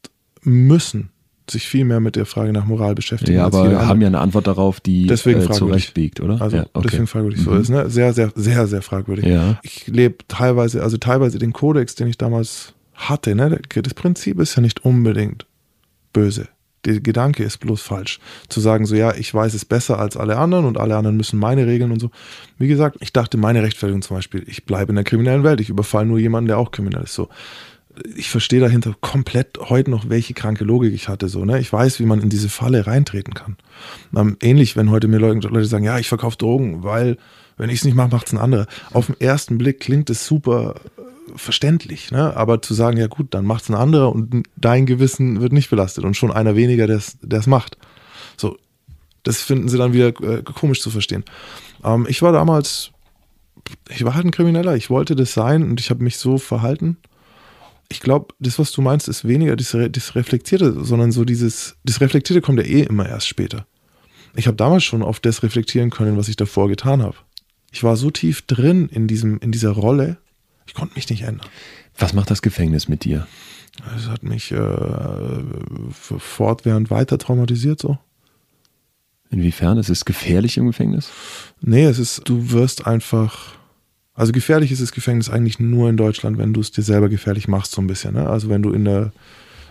müssen sich viel mehr mit der Frage nach Moral beschäftigen. Ja, aber haben ja eine Antwort darauf, die deswegen äh, zurechtbiegt, oder? Also ja, okay. deswegen fragwürdig mhm. so ist, ne? Sehr, sehr, sehr, sehr fragwürdig. Ja. Ich lebe teilweise, also teilweise den Kodex, den ich damals hatte, ne? Das Prinzip ist ja nicht unbedingt böse. Der Gedanke ist bloß falsch. Zu sagen, so ja, ich weiß es besser als alle anderen und alle anderen müssen meine Regeln und so. Wie gesagt, ich dachte, meine Rechtfertigung zum Beispiel, ich bleibe in der kriminellen Welt, ich überfalle nur jemanden, der auch kriminell ist. So ich verstehe dahinter komplett heute noch, welche kranke Logik ich hatte. So, ne? Ich weiß, wie man in diese Falle reintreten kann. Ähm, ähnlich, wenn heute mir Leute, Leute sagen, ja, ich verkaufe Drogen, weil wenn ich es nicht mache, macht es ein anderer. Auf den ersten Blick klingt es super äh, verständlich, ne? aber zu sagen, ja gut, dann macht es ein anderer und dein Gewissen wird nicht belastet und schon einer weniger, der es macht. So, das finden sie dann wieder äh, komisch zu verstehen. Ähm, ich war damals, ich war halt ein Krimineller, ich wollte das sein und ich habe mich so verhalten ich glaube, das, was du meinst, ist weniger das, das Reflektierte, sondern so dieses, das Reflektierte kommt ja eh immer erst später. Ich habe damals schon auf das reflektieren können, was ich davor getan habe. Ich war so tief drin in, diesem, in dieser Rolle, ich konnte mich nicht ändern. Was macht das Gefängnis mit dir? Es hat mich äh, fortwährend weiter traumatisiert so. Inwiefern? Ist es gefährlich im Gefängnis? Nee, es ist, du wirst einfach also gefährlich ist das Gefängnis eigentlich nur in Deutschland, wenn du es dir selber gefährlich machst, so ein bisschen. Ne? Also wenn du in der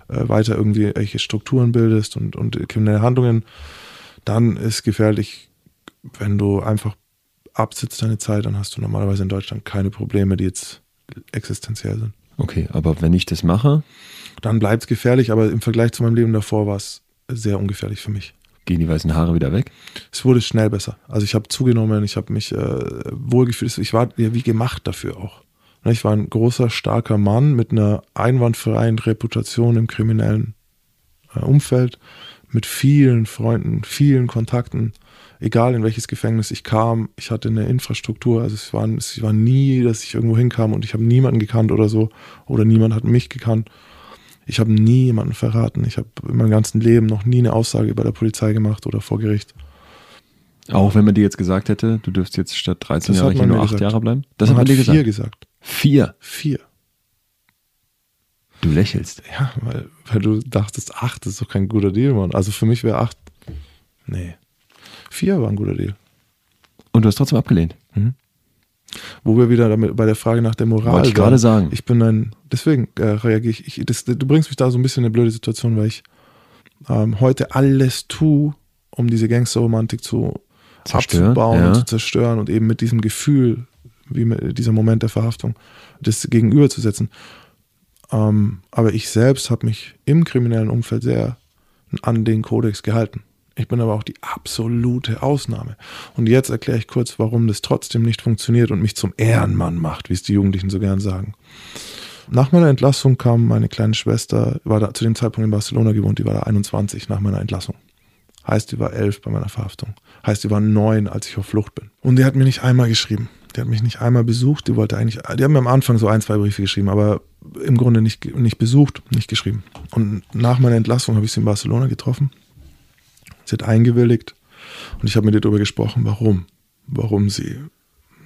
äh, weiter irgendwie welche Strukturen bildest und, und kriminelle Handlungen, dann ist gefährlich, wenn du einfach absitzt deine Zeit, dann hast du normalerweise in Deutschland keine Probleme, die jetzt existenziell sind. Okay, aber wenn ich das mache? Dann bleibt es gefährlich, aber im Vergleich zu meinem Leben davor war es sehr ungefährlich für mich. Gehen die weißen Haare wieder weg? Es wurde schnell besser. Also ich habe zugenommen, ich habe mich äh, wohlgefühlt. Ich war ja wie gemacht dafür auch. Ne, ich war ein großer, starker Mann mit einer einwandfreien Reputation im kriminellen äh, Umfeld, mit vielen Freunden, vielen Kontakten, egal in welches Gefängnis ich kam. Ich hatte eine Infrastruktur, also es war, es war nie, dass ich irgendwo hinkam und ich habe niemanden gekannt oder so, oder niemand hat mich gekannt. Ich habe nie jemanden verraten. Ich habe in meinem ganzen Leben noch nie eine Aussage bei der Polizei gemacht oder vor Gericht. Auch wenn man dir jetzt gesagt hätte, du dürfst jetzt statt 13 Das Jahre hier nur mir 8 gesagt. Jahre bleiben? Das Man hat man dir vier gesagt. Vier. Vier. Du lächelst. Ja, weil, weil du dachtest, acht ist doch kein guter Deal, Mann. Also für mich wäre acht. Nee. Vier war ein guter Deal. Und du hast trotzdem abgelehnt. Wo wir wieder damit bei der Frage nach der Moral. Wollte ich gerade sagen. Ich bin ein, deswegen äh, reagiere ich. ich das, du bringst mich da so ein bisschen in eine blöde Situation, weil ich ähm, heute alles tue, um diese Gangsterromantik zu Zerstören, abzubauen ja. und zu zerstören und eben mit diesem Gefühl, wie mit dieser Moment der Verhaftung, das gegenüberzusetzen. Ähm, aber ich selbst habe mich im kriminellen Umfeld sehr an den Kodex gehalten. Ich bin aber auch die absolute Ausnahme. Und jetzt erkläre ich kurz, warum das trotzdem nicht funktioniert und mich zum Ehrenmann macht, wie es die Jugendlichen so gern sagen. Nach meiner Entlassung kam meine kleine Schwester, war da zu dem Zeitpunkt in Barcelona gewohnt, die war da 21 nach meiner Entlassung. Heißt, die war elf bei meiner Verhaftung. Heißt, die war neun, als ich auf Flucht bin. Und die hat mir nicht einmal geschrieben. Die hat mich nicht einmal besucht. Die wollte eigentlich, die haben mir am Anfang so ein, zwei Briefe geschrieben, aber im Grunde nicht, nicht besucht, nicht geschrieben. Und nach meiner Entlassung habe ich sie in Barcelona getroffen. Sie hat eingewilligt und ich habe mit ihr darüber gesprochen, warum, warum sie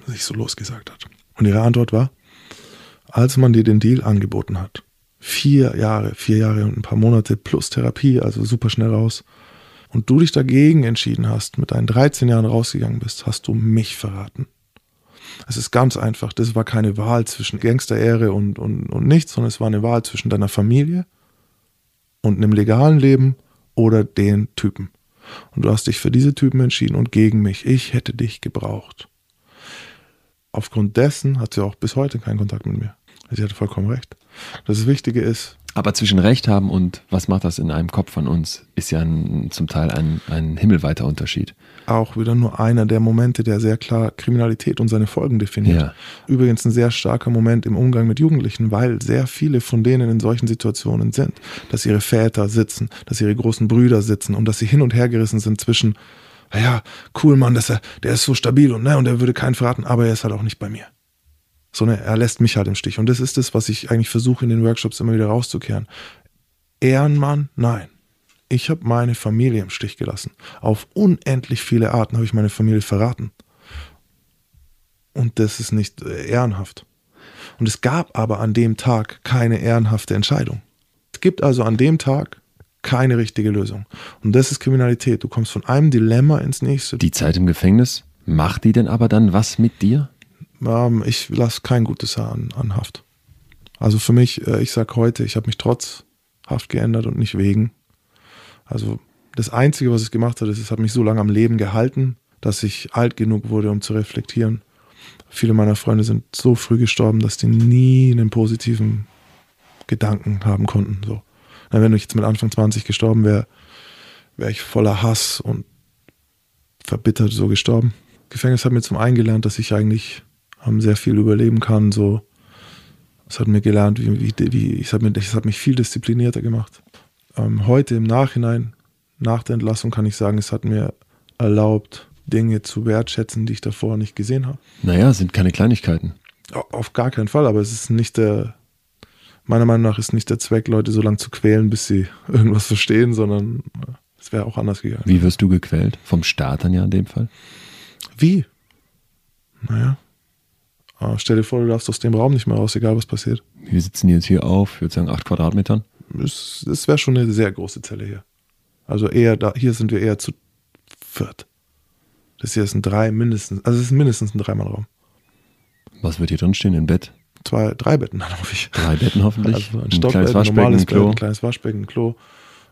sich so losgesagt hat. Und ihre Antwort war, als man dir den Deal angeboten hat, vier Jahre, vier Jahre und ein paar Monate plus Therapie, also super schnell raus, und du dich dagegen entschieden hast, mit deinen 13 Jahren rausgegangen bist, hast du mich verraten. Es ist ganz einfach, das war keine Wahl zwischen Gangsterehre und, und, und nichts, sondern es war eine Wahl zwischen deiner Familie und einem legalen Leben oder den Typen. Und du hast dich für diese Typen entschieden und gegen mich. Ich hätte dich gebraucht. Aufgrund dessen hat sie auch bis heute keinen Kontakt mit mir. Sie hatte vollkommen recht. Das Wichtige ist, Aber zwischen Recht haben und was macht das in einem Kopf von uns, ist ja ein, zum Teil ein, ein himmelweiter Unterschied. Auch wieder nur einer der Momente, der sehr klar Kriminalität und seine Folgen definiert. Ja. Übrigens ein sehr starker Moment im Umgang mit Jugendlichen, weil sehr viele von denen in solchen Situationen sind, dass ihre Väter sitzen, dass ihre großen Brüder sitzen und dass sie hin und her gerissen sind zwischen, ja, cool Mann, dass er, der ist so stabil und ne, und er würde keinen verraten, aber er ist halt auch nicht bei mir. Sondern er lässt mich halt im Stich. Und das ist das, was ich eigentlich versuche in den Workshops immer wieder rauszukehren. Ehrenmann, nein. Ich habe meine Familie im Stich gelassen. Auf unendlich viele Arten habe ich meine Familie verraten. Und das ist nicht äh, ehrenhaft. Und es gab aber an dem Tag keine ehrenhafte Entscheidung. Es gibt also an dem Tag keine richtige Lösung. Und das ist Kriminalität. Du kommst von einem Dilemma ins nächste. Die Zeit im Gefängnis, macht die denn aber dann was mit dir? Ähm, ich lasse kein gutes Haar an, an Haft. Also für mich, äh, ich sag heute, ich habe mich trotz Haft geändert und nicht wegen. Also das Einzige, was es gemacht hat, ist, es hat mich so lange am Leben gehalten, dass ich alt genug wurde, um zu reflektieren. Viele meiner Freunde sind so früh gestorben, dass die nie einen positiven Gedanken haben konnten. So. Wenn ich jetzt mit Anfang 20 gestorben wäre, wäre ich voller Hass und verbittert so gestorben. Gefängnis hat mir zum einen gelernt, dass ich eigentlich ähm, sehr viel überleben kann. So, es hat mir gelernt, wie, wie, wie es, hat mir, es hat mich viel disziplinierter gemacht. Ähm, heute im Nachhinein, nach der Entlassung, kann ich sagen, es hat mir erlaubt, Dinge zu wertschätzen, die ich davor nicht gesehen habe. Naja, sind keine Kleinigkeiten. Au- Auf gar keinen Fall, aber es ist nicht der, meiner Meinung nach ist nicht der Zweck, Leute so lange zu quälen, bis sie irgendwas verstehen, sondern äh, es wäre auch anders gegangen. Wie wirst du gequält? Vom Staat dann ja in dem Fall? Wie? Naja. Ah, stell dir vor, du darfst aus dem Raum nicht mehr raus, egal was passiert. Wir sitzen jetzt hier auf, ich würde sagen, acht Quadratmetern. Es, es wäre schon eine sehr große Zelle hier. Also eher da, hier sind wir eher zu viert. Das hier ist ein drei mindestens, also es ist mindestens ein Dreimann-Raum. Was wird hier drin stehen? Im Bett? Zwei, drei Betten hoffe ich. Drei Betten hoffentlich. Also ein ein Stockbett, kleines ein Waschbecken, normales ein Klo. Bett, ein kleines Waschbecken, ein Klo,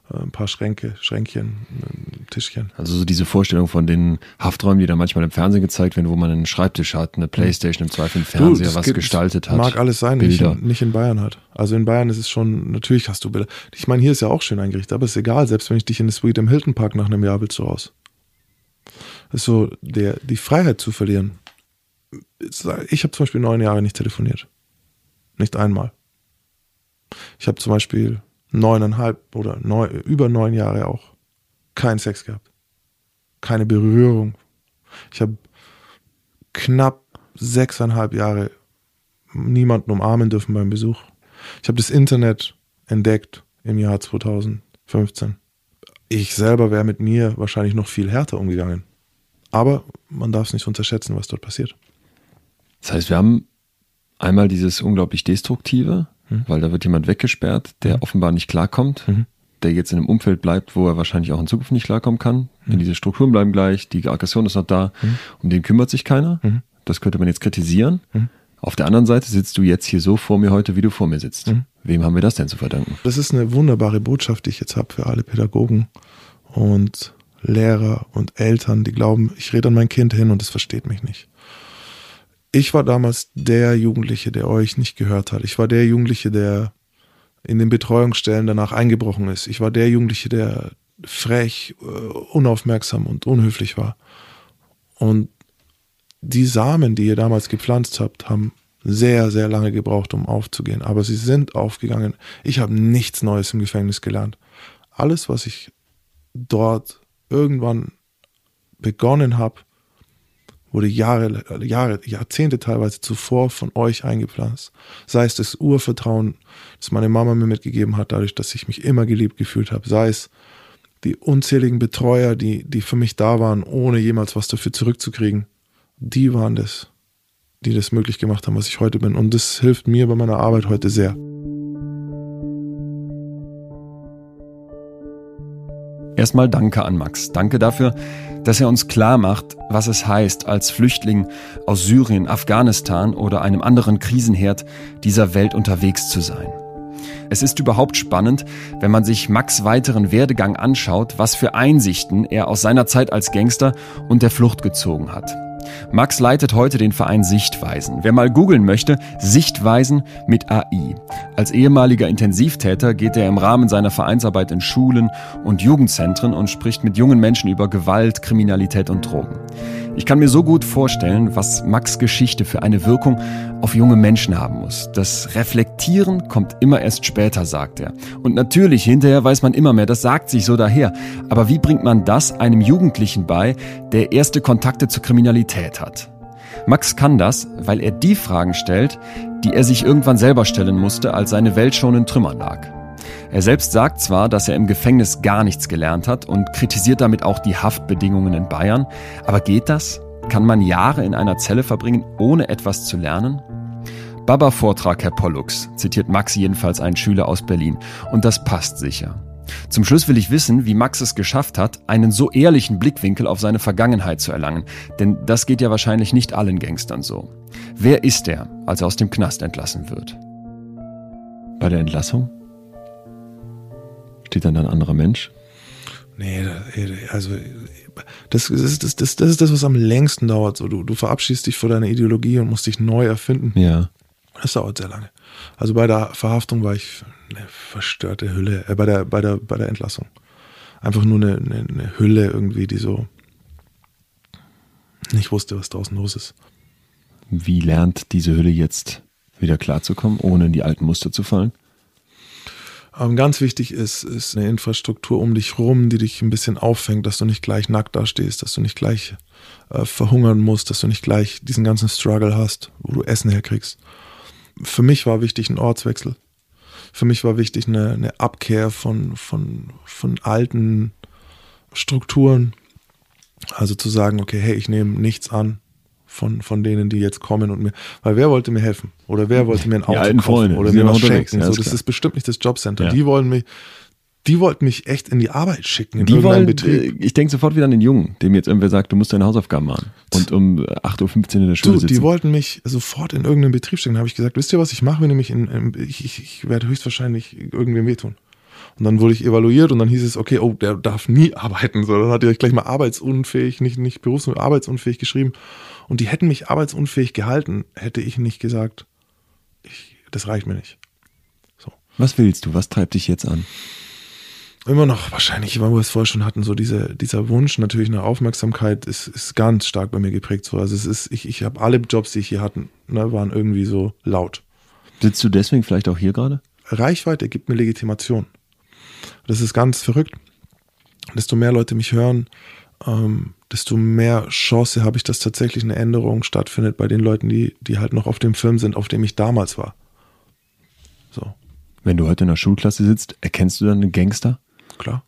ein paar Schränke, Schränkchen, ein Tischchen. Also so diese Vorstellung von den Hafträumen, die da manchmal im Fernsehen gezeigt werden, wo man einen Schreibtisch hat, eine Playstation, im Zweifel einen Fernseher, das was gibt- gestaltet hat. Mag alles sein, nicht Bilder. in, nicht in Bayern halt. Also in Bayern ist es schon, natürlich hast du Bilder. Ich meine, hier ist ja auch schön eingerichtet, aber ist egal, selbst wenn ich dich in eine Suite im Hilton Park nach einem Jahr willst du raus. Das ist so, der, die Freiheit zu verlieren. Ich habe zum Beispiel neun Jahre nicht telefoniert. Nicht einmal. Ich habe zum Beispiel neuneinhalb oder neun, über neun Jahre auch keinen Sex gehabt. Keine Berührung. Ich habe knapp sechseinhalb Jahre niemanden umarmen dürfen beim Besuch. Ich habe das Internet entdeckt im Jahr 2015. Ich selber wäre mit mir wahrscheinlich noch viel härter umgegangen. Aber man darf es nicht unterschätzen, was dort passiert. Das heißt, wir haben einmal dieses unglaublich Destruktive, mhm. weil da wird jemand weggesperrt, der mhm. offenbar nicht klarkommt, mhm. der jetzt in einem Umfeld bleibt, wo er wahrscheinlich auch in Zukunft nicht klarkommen kann. Denn mhm. diese Strukturen bleiben gleich, die Aggression ist noch da, mhm. um den kümmert sich keiner. Mhm. Das könnte man jetzt kritisieren. Auf der anderen Seite sitzt du jetzt hier so vor mir heute, wie du vor mir sitzt. Mhm. Wem haben wir das denn zu verdanken? Das ist eine wunderbare Botschaft, die ich jetzt habe für alle Pädagogen und Lehrer und Eltern, die glauben, ich rede an mein Kind hin und es versteht mich nicht. Ich war damals der Jugendliche, der euch nicht gehört hat. Ich war der Jugendliche, der in den Betreuungsstellen danach eingebrochen ist. Ich war der Jugendliche, der frech, äh, unaufmerksam und unhöflich war. Und die Samen, die ihr damals gepflanzt habt, haben sehr, sehr lange gebraucht, um aufzugehen. Aber sie sind aufgegangen. Ich habe nichts Neues im Gefängnis gelernt. Alles, was ich dort irgendwann begonnen habe, wurde Jahre, Jahre, Jahrzehnte teilweise zuvor von euch eingepflanzt. Sei es das Urvertrauen, das meine Mama mir mitgegeben hat, dadurch, dass ich mich immer geliebt gefühlt habe. Sei es die unzähligen Betreuer, die, die für mich da waren, ohne jemals was dafür zurückzukriegen die waren das, die das möglich gemacht haben, was ich heute bin. Und das hilft mir bei meiner Arbeit heute sehr. Erstmal danke an Max. Danke dafür, dass er uns klar macht, was es heißt, als Flüchtling aus Syrien, Afghanistan oder einem anderen Krisenherd dieser Welt unterwegs zu sein. Es ist überhaupt spannend, wenn man sich Max weiteren Werdegang anschaut, was für Einsichten er aus seiner Zeit als Gangster und der Flucht gezogen hat. Max leitet heute den Verein Sichtweisen. Wer mal googeln möchte, Sichtweisen mit AI. Als ehemaliger Intensivtäter geht er im Rahmen seiner Vereinsarbeit in Schulen und Jugendzentren und spricht mit jungen Menschen über Gewalt, Kriminalität und Drogen. Ich kann mir so gut vorstellen, was Max Geschichte für eine Wirkung auf junge Menschen haben muss. Das Reflektieren kommt immer erst später, sagt er. Und natürlich, hinterher weiß man immer mehr, das sagt sich so daher. Aber wie bringt man das einem Jugendlichen bei, der erste Kontakte zur Kriminalität hat? Max kann das, weil er die Fragen stellt, die er sich irgendwann selber stellen musste, als seine Welt schon in Trümmern lag. Er selbst sagt zwar, dass er im Gefängnis gar nichts gelernt hat und kritisiert damit auch die Haftbedingungen in Bayern, aber geht das? Kann man Jahre in einer Zelle verbringen, ohne etwas zu lernen? Baba Vortrag, Herr Pollux, zitiert Max jedenfalls einen Schüler aus Berlin. Und das passt sicher. Zum Schluss will ich wissen, wie Max es geschafft hat, einen so ehrlichen Blickwinkel auf seine Vergangenheit zu erlangen. Denn das geht ja wahrscheinlich nicht allen Gangstern so. Wer ist er, als er aus dem Knast entlassen wird? Bei der Entlassung? Steht dann ein anderer Mensch? Nee, also das ist das, das, das ist das, was am längsten dauert. So, du, du verabschiedest dich vor deiner Ideologie und musst dich neu erfinden. Ja. Das dauert sehr lange. Also bei der Verhaftung war ich eine verstörte Hülle, äh, bei, der, bei, der, bei der Entlassung. Einfach nur eine, eine, eine Hülle irgendwie, die so nicht wusste, was draußen los ist. Wie lernt diese Hülle jetzt wieder klarzukommen, ohne in die alten Muster zu fallen? Ähm, ganz wichtig ist, ist eine Infrastruktur um dich rum, die dich ein bisschen auffängt, dass du nicht gleich nackt dastehst, dass du nicht gleich äh, verhungern musst, dass du nicht gleich diesen ganzen Struggle hast, wo du Essen herkriegst. Für mich war wichtig ein Ortswechsel. Für mich war wichtig eine, eine Abkehr von, von, von alten Strukturen. Also zu sagen, okay, hey, ich nehme nichts an, von, von denen, die jetzt kommen und mir, weil wer wollte mir helfen? Oder wer wollte mir ein Auto kaufen? Freunde, oder mir was schenken? Ja, so, das ist bestimmt nicht das Jobcenter. Ja. Die wollen mich, die wollten mich echt in die Arbeit schicken, in die wollen, Betrieb. Ich denke sofort wieder an den Jungen, dem jetzt irgendwer sagt, du musst deine Hausaufgaben machen und um 8.15 Uhr in der Schule du, sitzen. Die wollten mich sofort in irgendeinen Betrieb schicken. Da habe ich gesagt, wisst ihr, was ich mache, wenn ihr mich in, in ich, ich, ich werde höchstwahrscheinlich irgendwem wehtun. Und dann wurde ich evaluiert und dann hieß es, okay, oh, der darf nie arbeiten. So, dann hat ihr gleich mal arbeitsunfähig, nicht, nicht berufs- arbeitsunfähig geschrieben. Und die hätten mich arbeitsunfähig gehalten, hätte ich nicht gesagt, ich, das reicht mir nicht. So. Was willst du? Was treibt dich jetzt an? Immer noch wahrscheinlich, weil wir es vorher schon hatten, so diese, dieser Wunsch natürlich nach Aufmerksamkeit ist, ist ganz stark bei mir geprägt. So. Also es ist, ich, ich habe alle Jobs, die ich hier hatte, ne, waren irgendwie so laut. Sitzt du deswegen vielleicht auch hier gerade? Reichweite gibt mir Legitimation. Das ist ganz verrückt. Desto mehr Leute mich hören, ähm, desto mehr Chance habe ich, dass tatsächlich eine Änderung stattfindet bei den Leuten, die, die halt noch auf dem Film sind, auf dem ich damals war. So. Wenn du heute in der Schulklasse sitzt, erkennst du dann einen Gangster? Klar.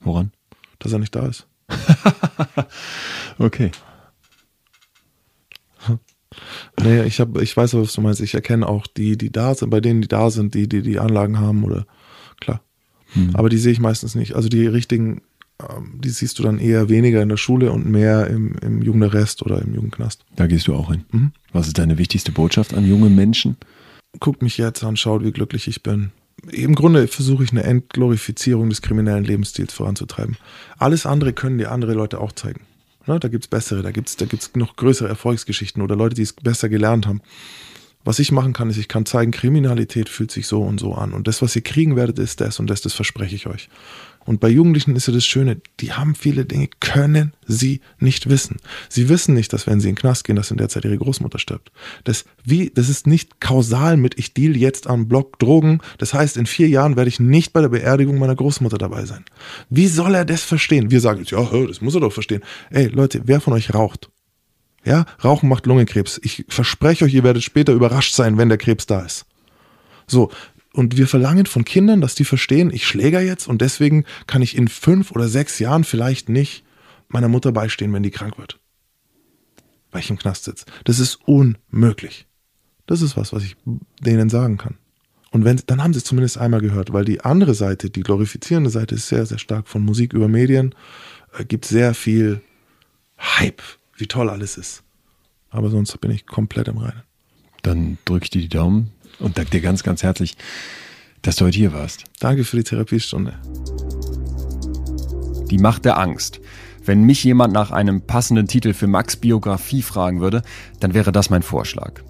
Woran? Dass er nicht da ist. okay. Nee, ich habe, ich weiß, was du meinst. Ich erkenne auch die, die da sind, bei denen, die da sind, die, die die Anlagen haben oder klar. Hm. Aber die sehe ich meistens nicht. Also die richtigen, die siehst du dann eher weniger in der Schule und mehr im, im Jugendarrest oder im Jugendknast. Da gehst du auch hin. Mhm. Was ist deine wichtigste Botschaft an junge Menschen? Guckt mich jetzt an, schaut, wie glücklich ich bin. Im Grunde versuche ich eine Entglorifizierung des kriminellen Lebensstils voranzutreiben. Alles andere können dir andere Leute auch zeigen. Ne, da gibt's bessere, da gibt's da gibt's noch größere Erfolgsgeschichten oder Leute, die es besser gelernt haben. Was ich machen kann, ist, ich kann zeigen, Kriminalität fühlt sich so und so an. Und das, was ihr kriegen werdet, ist das und das, das verspreche ich euch. Und bei Jugendlichen ist ja das Schöne, die haben viele Dinge, können sie nicht wissen. Sie wissen nicht, dass wenn sie in den Knast gehen, dass in der Zeit ihre Großmutter stirbt. Das, wie, das ist nicht kausal mit, ich deal jetzt am Block Drogen. Das heißt, in vier Jahren werde ich nicht bei der Beerdigung meiner Großmutter dabei sein. Wie soll er das verstehen? Wir sagen jetzt, ja, das muss er doch verstehen. Ey, Leute, wer von euch raucht? Ja, Rauchen macht Lungenkrebs. Ich verspreche euch, ihr werdet später überrascht sein, wenn der Krebs da ist. So, und wir verlangen von Kindern, dass die verstehen, ich schläger jetzt und deswegen kann ich in fünf oder sechs Jahren vielleicht nicht meiner Mutter beistehen, wenn die krank wird. Weil ich im Knast sitze. Das ist unmöglich. Das ist was, was ich denen sagen kann. Und wenn, dann haben sie es zumindest einmal gehört, weil die andere Seite, die glorifizierende Seite, ist sehr, sehr stark von Musik über Medien, äh, gibt sehr viel Hype, wie toll alles ist. Aber sonst bin ich komplett im Reinen. Dann drücke ich dir die Daumen und danke dir ganz, ganz herzlich, dass du heute hier warst. Danke für die Therapiestunde. Die Macht der Angst. Wenn mich jemand nach einem passenden Titel für Max Biografie fragen würde, dann wäre das mein Vorschlag.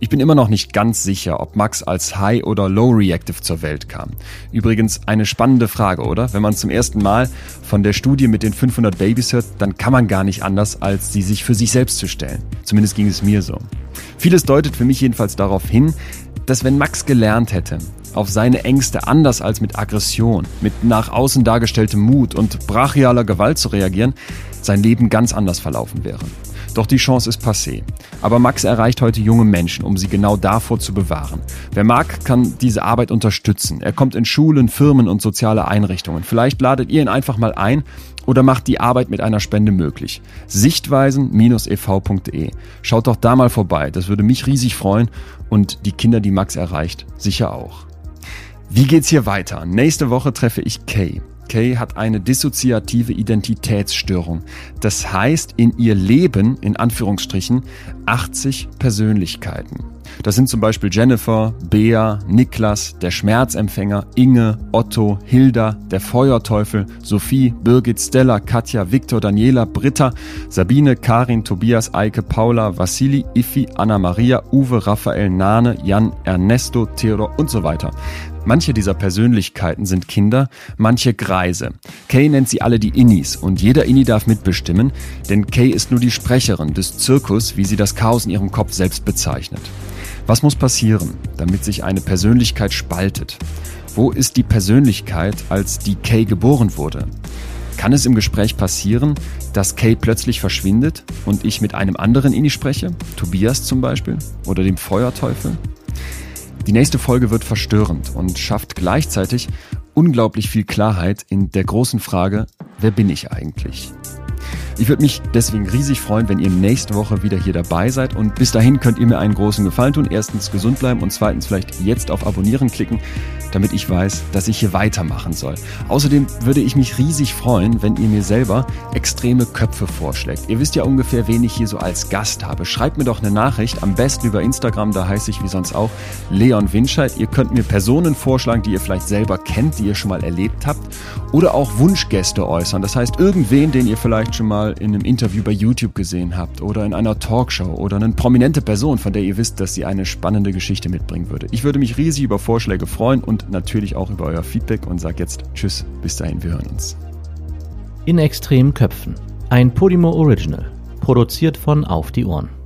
Ich bin immer noch nicht ganz sicher, ob Max als High oder Low Reactive zur Welt kam. Übrigens eine spannende Frage, oder? Wenn man zum ersten Mal von der Studie mit den 500 Babys hört, dann kann man gar nicht anders, als sie sich für sich selbst zu stellen. Zumindest ging es mir so. Vieles deutet für mich jedenfalls darauf hin, dass wenn Max gelernt hätte, auf seine Ängste anders als mit Aggression, mit nach außen dargestelltem Mut und brachialer Gewalt zu reagieren, sein Leben ganz anders verlaufen wäre. Doch die Chance ist passé. Aber Max erreicht heute junge Menschen, um sie genau davor zu bewahren. Wer mag, kann diese Arbeit unterstützen. Er kommt in Schulen, Firmen und soziale Einrichtungen. Vielleicht ladet ihr ihn einfach mal ein oder macht die Arbeit mit einer Spende möglich. Sichtweisen-ev.de. Schaut doch da mal vorbei, das würde mich riesig freuen und die Kinder, die Max erreicht, sicher auch. Wie geht's hier weiter? Nächste Woche treffe ich Kay. Kay hat eine dissoziative Identitätsstörung. Das heißt, in ihr Leben, in Anführungsstrichen, 80 Persönlichkeiten. Das sind zum Beispiel Jennifer, Bea, Niklas, der Schmerzempfänger, Inge, Otto, Hilda, der Feuerteufel, Sophie, Birgit, Stella, Katja, Viktor, Daniela, Britta, Sabine, Karin, Tobias, Eike, Paula, Vassili, Iffi, Anna-Maria, Uwe, Raphael, Nane, Jan, Ernesto, Theodor und so weiter. Manche dieser Persönlichkeiten sind Kinder, manche Greise. Kay nennt sie alle die Innis und jeder Inni darf mitbestimmen, denn Kay ist nur die Sprecherin des Zirkus, wie sie das Chaos in ihrem Kopf selbst bezeichnet. Was muss passieren, damit sich eine Persönlichkeit spaltet? Wo ist die Persönlichkeit, als die Kay geboren wurde? Kann es im Gespräch passieren, dass Kay plötzlich verschwindet und ich mit einem anderen Inni spreche? Tobias zum Beispiel? Oder dem Feuerteufel? Die nächste Folge wird verstörend und schafft gleichzeitig unglaublich viel Klarheit in der großen Frage, wer bin ich eigentlich? Ich würde mich deswegen riesig freuen, wenn ihr nächste Woche wieder hier dabei seid. Und bis dahin könnt ihr mir einen großen Gefallen tun. Erstens gesund bleiben und zweitens vielleicht jetzt auf Abonnieren klicken, damit ich weiß, dass ich hier weitermachen soll. Außerdem würde ich mich riesig freuen, wenn ihr mir selber extreme Köpfe vorschlägt. Ihr wisst ja ungefähr, wen ich hier so als Gast habe. Schreibt mir doch eine Nachricht, am besten über Instagram, da heiße ich wie sonst auch Leon Winscheid. Ihr könnt mir Personen vorschlagen, die ihr vielleicht selber kennt, die ihr schon mal erlebt habt oder auch Wunschgäste äußern. Das heißt, irgendwen, den ihr vielleicht schon mal in einem Interview bei YouTube gesehen habt oder in einer Talkshow oder eine prominente Person, von der ihr wisst, dass sie eine spannende Geschichte mitbringen würde. Ich würde mich riesig über Vorschläge freuen und natürlich auch über euer Feedback und sage jetzt Tschüss, bis dahin, wir hören uns. In extremen Köpfen. Ein Podimo Original. Produziert von Auf die Ohren.